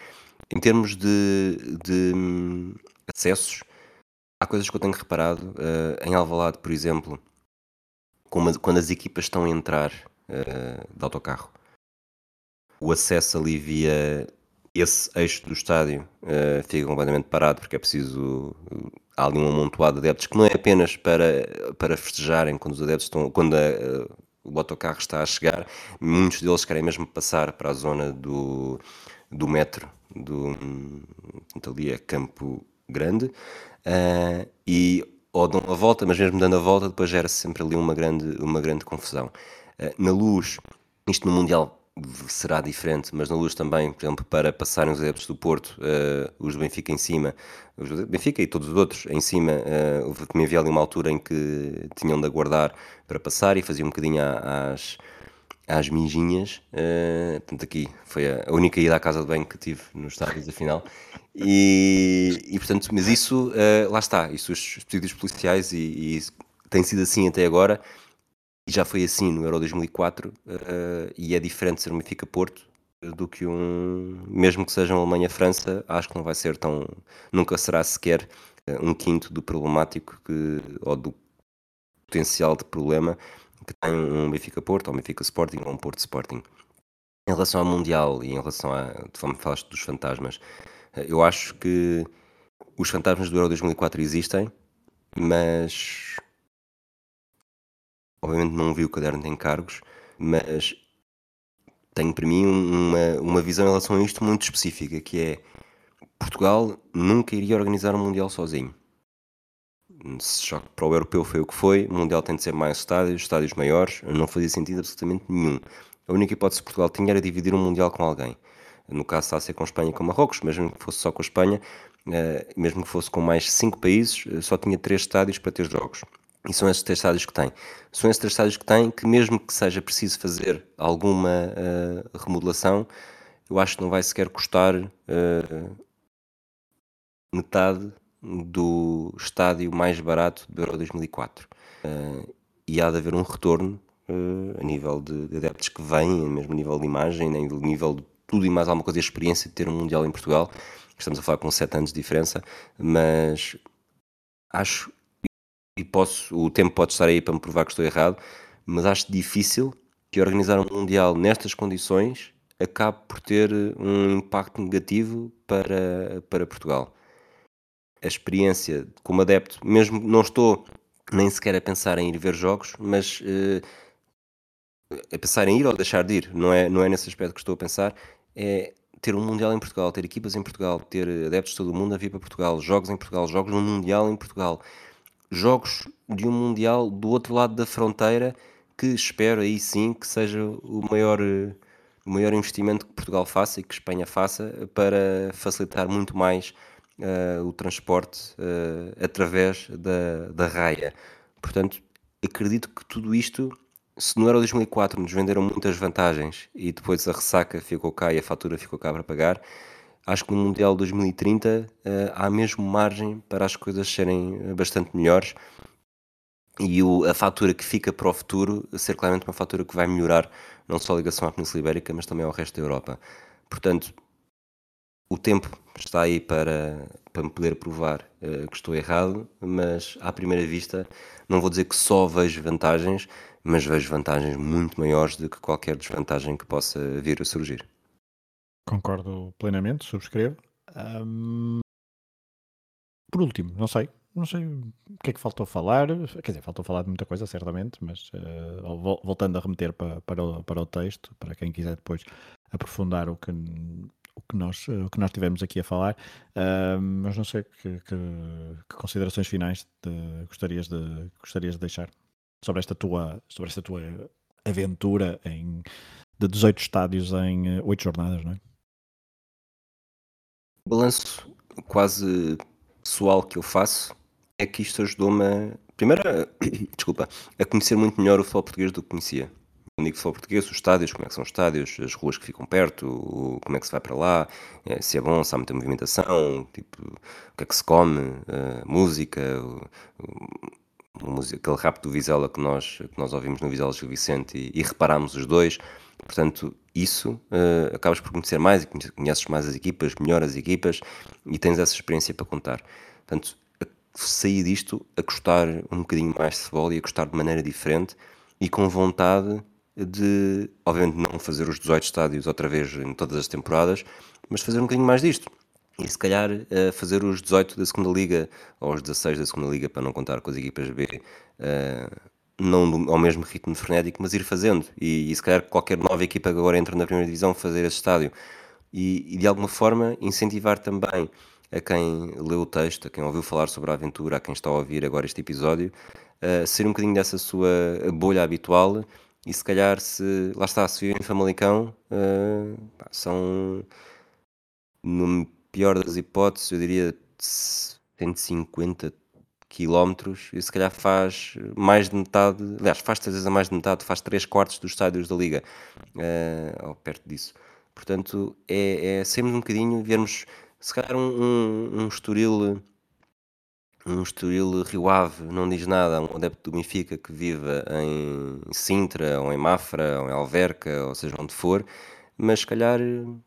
Em termos de, de um, acessos, há coisas que eu tenho reparado. Uh, em Alvalade, por exemplo, quando as equipas estão a entrar de autocarro, o acesso ali via esse eixo do estádio uh, fica completamente parado porque é preciso há ali um amontoado de adeptos que não é apenas para, para festejarem quando os adeptos estão quando a, uh, o autocarro está a chegar muitos deles querem mesmo passar para a zona do, do metro do ali é Campo Grande uh, e ou dão a volta, mas mesmo dando a volta depois gera-se sempre ali uma grande, uma grande confusão. Na luz, isto no Mundial será diferente, mas na luz também, por exemplo, para passarem os adeptos do Porto, uh, os do Benfica em cima, os do Benfica e todos os outros em cima, uh, também havia ali uma altura em que tinham de aguardar para passar e fazia um bocadinho às, às minjinhas. Uh, portanto, aqui foi a, única ida à casa de banho que tive nos estádios da final. E, e, portanto, mas isso, uh, lá está, isso os pedidos policiais e, e tem sido assim até agora já foi assim no Euro 2004 uh, eh, e é diferente ser um Benfica Porto do que um, mesmo que seja um Alemanha-França, acho que não vai ser tão, nunca será sequer uh, um quinto do problemático que, ou do potencial de problema que tem um Benfica Porto, ou um Benfica Sporting, ou um Porto Sporting. Em relação ao Mundial e em relação a, de forma falaste dos fantasmas, eu acho que os fantasmas do Euro 2004 existem, mas Obviamente não vi o caderno de encargos, mas tenho para mim uma, uma visão em relação a isto muito específica, que é Portugal nunca iria organizar um Mundial sozinho. Se para o europeu foi o que foi, o Mundial tem de ser mais estádios, estádios maiores, não fazia sentido absolutamente nenhum. A única hipótese que Portugal tinha era dividir um Mundial com alguém. No caso está a ser com a Espanha e com Marrocos, mesmo que fosse só com a Espanha, eh, mesmo que fosse com mais cinco países, eh, só tinha três estádios para ter jogos. E são esses três estádios que tem. São esses três estádios que tem que, mesmo que seja preciso fazer alguma uh, remodelação, eu acho que não vai sequer custar uh, metade do estádio mais barato do Euro 2004. Uh, e há de haver um retorno a nível de, de, adeptos que vêm, mesmo a nível de imagem, nem a nível de tudo e mais alguma coisa, a experiência de ter um Mundial em Portugal. Estamos a falar com 7 anos de diferença, mas acho e posso, o tempo pode estar aí para me provar que estou errado, mas acho difícil que organizar um Mundial nestas condições acabe por ter um impacto negativo para, para Portugal. A experiência como adepto, mesmo não estou nem sequer a pensar em ir ver jogos, mas uh, a pensar em ir ou deixar de ir, não é, não é nesse aspecto que estou a pensar, é ter um Mundial em Portugal, ter equipas em Portugal, ter adeptos de todo o mundo a vir para Portugal, jogos em Portugal, jogos no Mundial em Portugal, jogos de um Mundial do outro lado da fronteira, que espero aí sim que seja o maior, o maior investimento que Portugal faça e que Espanha faça para facilitar muito mais uh, o transporte uh, através da, da raia. Portanto, acredito que tudo isto, se não era o 2004, nos venderam muitas vantagens e depois a ressaca ficou cá e a fatura ficou cá para pagar. Acho que no Mundial 2030 uh, eh, há mesmo margem para as coisas serem bastante melhores e o, a fatura que fica para o futuro ser claramente uma fatura que vai melhorar não só a ligação à Península Ibérica, mas também ao resto da Europa. Portanto, o tempo está aí para, para me poder provar uh, que estou errado, mas à primeira vista não vou dizer que só vejo vantagens, mas vejo vantagens muito maiores do que qualquer desvantagem que possa vir a surgir. Concordo plenamente, subscrevo. Um... Por último, não sei, não sei o que é que faltou falar, quer dizer, faltou falar de muita coisa, certamente, mas uh, voltando a remeter para, para, o, para o texto, para quem quiser depois aprofundar o que o que nós, o que nós tivemos aqui a falar, uh, mas não sei que, que, que considerações finais de, gostarias, de, gostarias de deixar sobre esta tua, sobre esta tua aventura em, de 18 estádios em 8 eh, jornadas, não é? O balanço quase pessoal que eu faço é que isto ajudou-me a, primeiro, a, desculpa, a conhecer muito melhor o futebol português do que conhecia. Quando digo futebol português, os estádios, como é que são os estádios, as ruas que ficam perto, como é que se vai para lá, eh, se é bom, se há muita movimentação, tipo, o que é que se come, música, música, aquele rap do Vizela que nós, que nós ouvimos no Vizela Gil Vicente e, e reparámos os dois. Portanto, isso uh, acabas por conhecer mais e conheces mais as equipas, melhor as equipas e tens essa experiência para contar. Portanto, sair disto a gostar um bocadinho mais de futebol e a gostar de maneira diferente e com vontade de, obviamente, não fazer os 18 estádios outra vez em todas as temporadas, mas fazer um bocadinho mais disto. E se calhar uh, fazer os 18 da segunda Liga ou os 16 da segunda Liga, para não contar com as equipas B, uh, não do, ao mesmo ritmo frenético, mas ir fazendo. E, e, se calhar qualquer nova equipa que agora entra na primeira divisão fazer esse estádio. E, e de alguma forma incentivar também a quem leu o texto, a quem ouviu falar sobre a aventura, a quem está a ouvir agora este episódio, uh, ser um bocadinho dessa sua bolha habitual e se calhar, se lá está, se vive em Famalicão, uh, são, no pior das hipóteses, eu diria 150 quilómetros e se calhar faz mais de metade, aliás, faz três vezes a mais de metade, faz três quartos dos estádios da Liga, uh, ou perto disso. Portanto, é, é sempre um bocadinho vermos, se calhar, um, um, um Estoril um Estoril Rio Ave não diz nada a um adepto do Benfica que viva em Sintra, ou em Mafra, ou em Alverca, ou seja onde for, mas se calhar,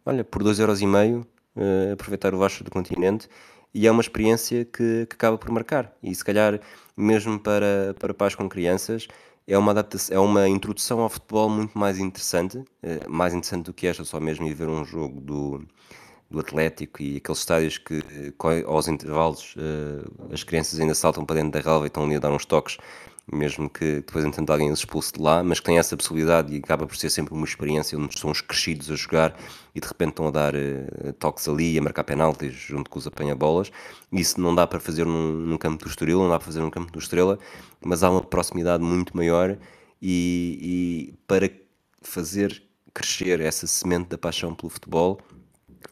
olha, por 2,5€ uh, eh, aproveitar o Vasco do continente e é uma experiência que, que, acaba por marcar. E se calhar, mesmo para, para pais com crianças, é uma, é uma introdução ao futebol muito mais interessante, uh, mais interessante do que esta, só mesmo ir ver um jogo do do Atlético e aqueles estádios que aos intervalos as crianças ainda saltam para dentro da relva e estão ali a dar uns toques, mesmo que depois entendo alguém os expulse de lá, mas que tem essa possibilidade e acaba por ser sempre uma experiência onde estão os crescidos a jogar e de repente estão a dar uh, toques ali, a marcar penaltis junto com os apanha-bolas. Isso não dá para fazer num, num, campo do Estoril, não dá para fazer num campo do Estrela, mas há uma proximidade muito maior e, e para fazer crescer essa semente da paixão pelo futebol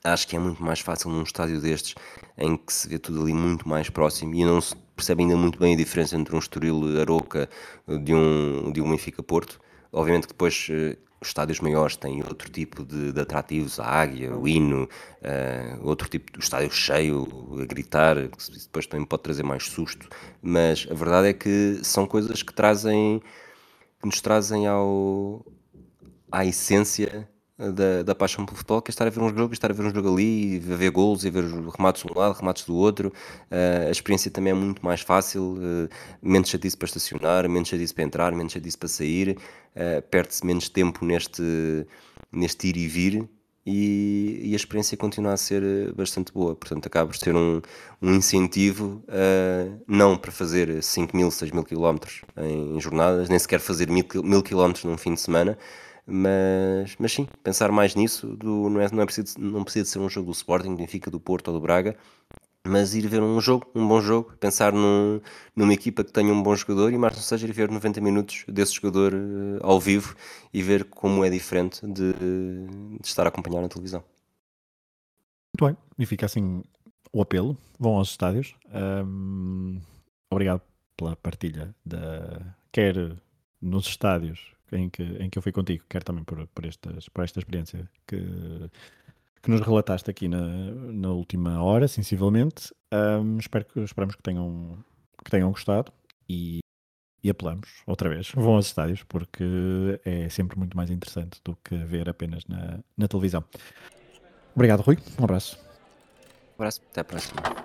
acho que é muito mais fácil num estádio destes em que se vê tudo ali muito mais próximo e não se percebe ainda muito bem a diferença entre um Estoril Aroca de um, de um Benfica Porto. Obviamente que depois uh, os estádios maiores têm outro tipo de, de atrativos, a águia, o hino, uh, outro tipo de estádio cheio, a gritar, que depois também pode trazer mais susto, mas a verdade é que são coisas que trazem, que nos trazem ao, à essência da, da paixão pelo futebol, que é estar a ver um jogo, estar a ver um jogo ali, a ver gols, e ver remates de um lado, remates do outro. Uh, a experiência também é muito mais fácil, uh, menos chatice para estacionar, menos chatice para entrar, menos chatice para sair, uh, perde-se menos tempo neste, neste ir e vir. e, e a experiência continua a ser bastante boa. Portanto, acabas de ter um, um incentivo uh, não para fazer 5 mil, 6 mil quilómetros em, em, jornadas, nem sequer fazer mil, mil quilómetros num fim de semana, mas, mas sim, pensar mais nisso, do, não, é, não, é preciso, não precisa de ser um jogo do Sporting, do Benfica, do Porto ou do Braga, mas ir ver um jogo, um bom jogo, pensar num, numa equipa que tenha um bom jogador e mais não seja ir ver 90 minutos desse jogador uh, ao vivo e ver como é diferente de, de estar a acompanhar na televisão. Muito bem, e fica assim o apelo, vão aos estádios. Um, obrigado pela partilha, da, quer nos estádios em que, em que eu fui contigo, quer também por, por, estas, por esta experiência que que nos relataste aqui na, na última hora, sensivelmente. Um, espero que, esperamos que tenham, que tenham gostado e, e apelamos outra vez. Vão aos estádios porque é sempre muito mais interessante do que ver apenas na, na televisão. Obrigado, Rui. Um abraço. Um abraço. Até a próxima.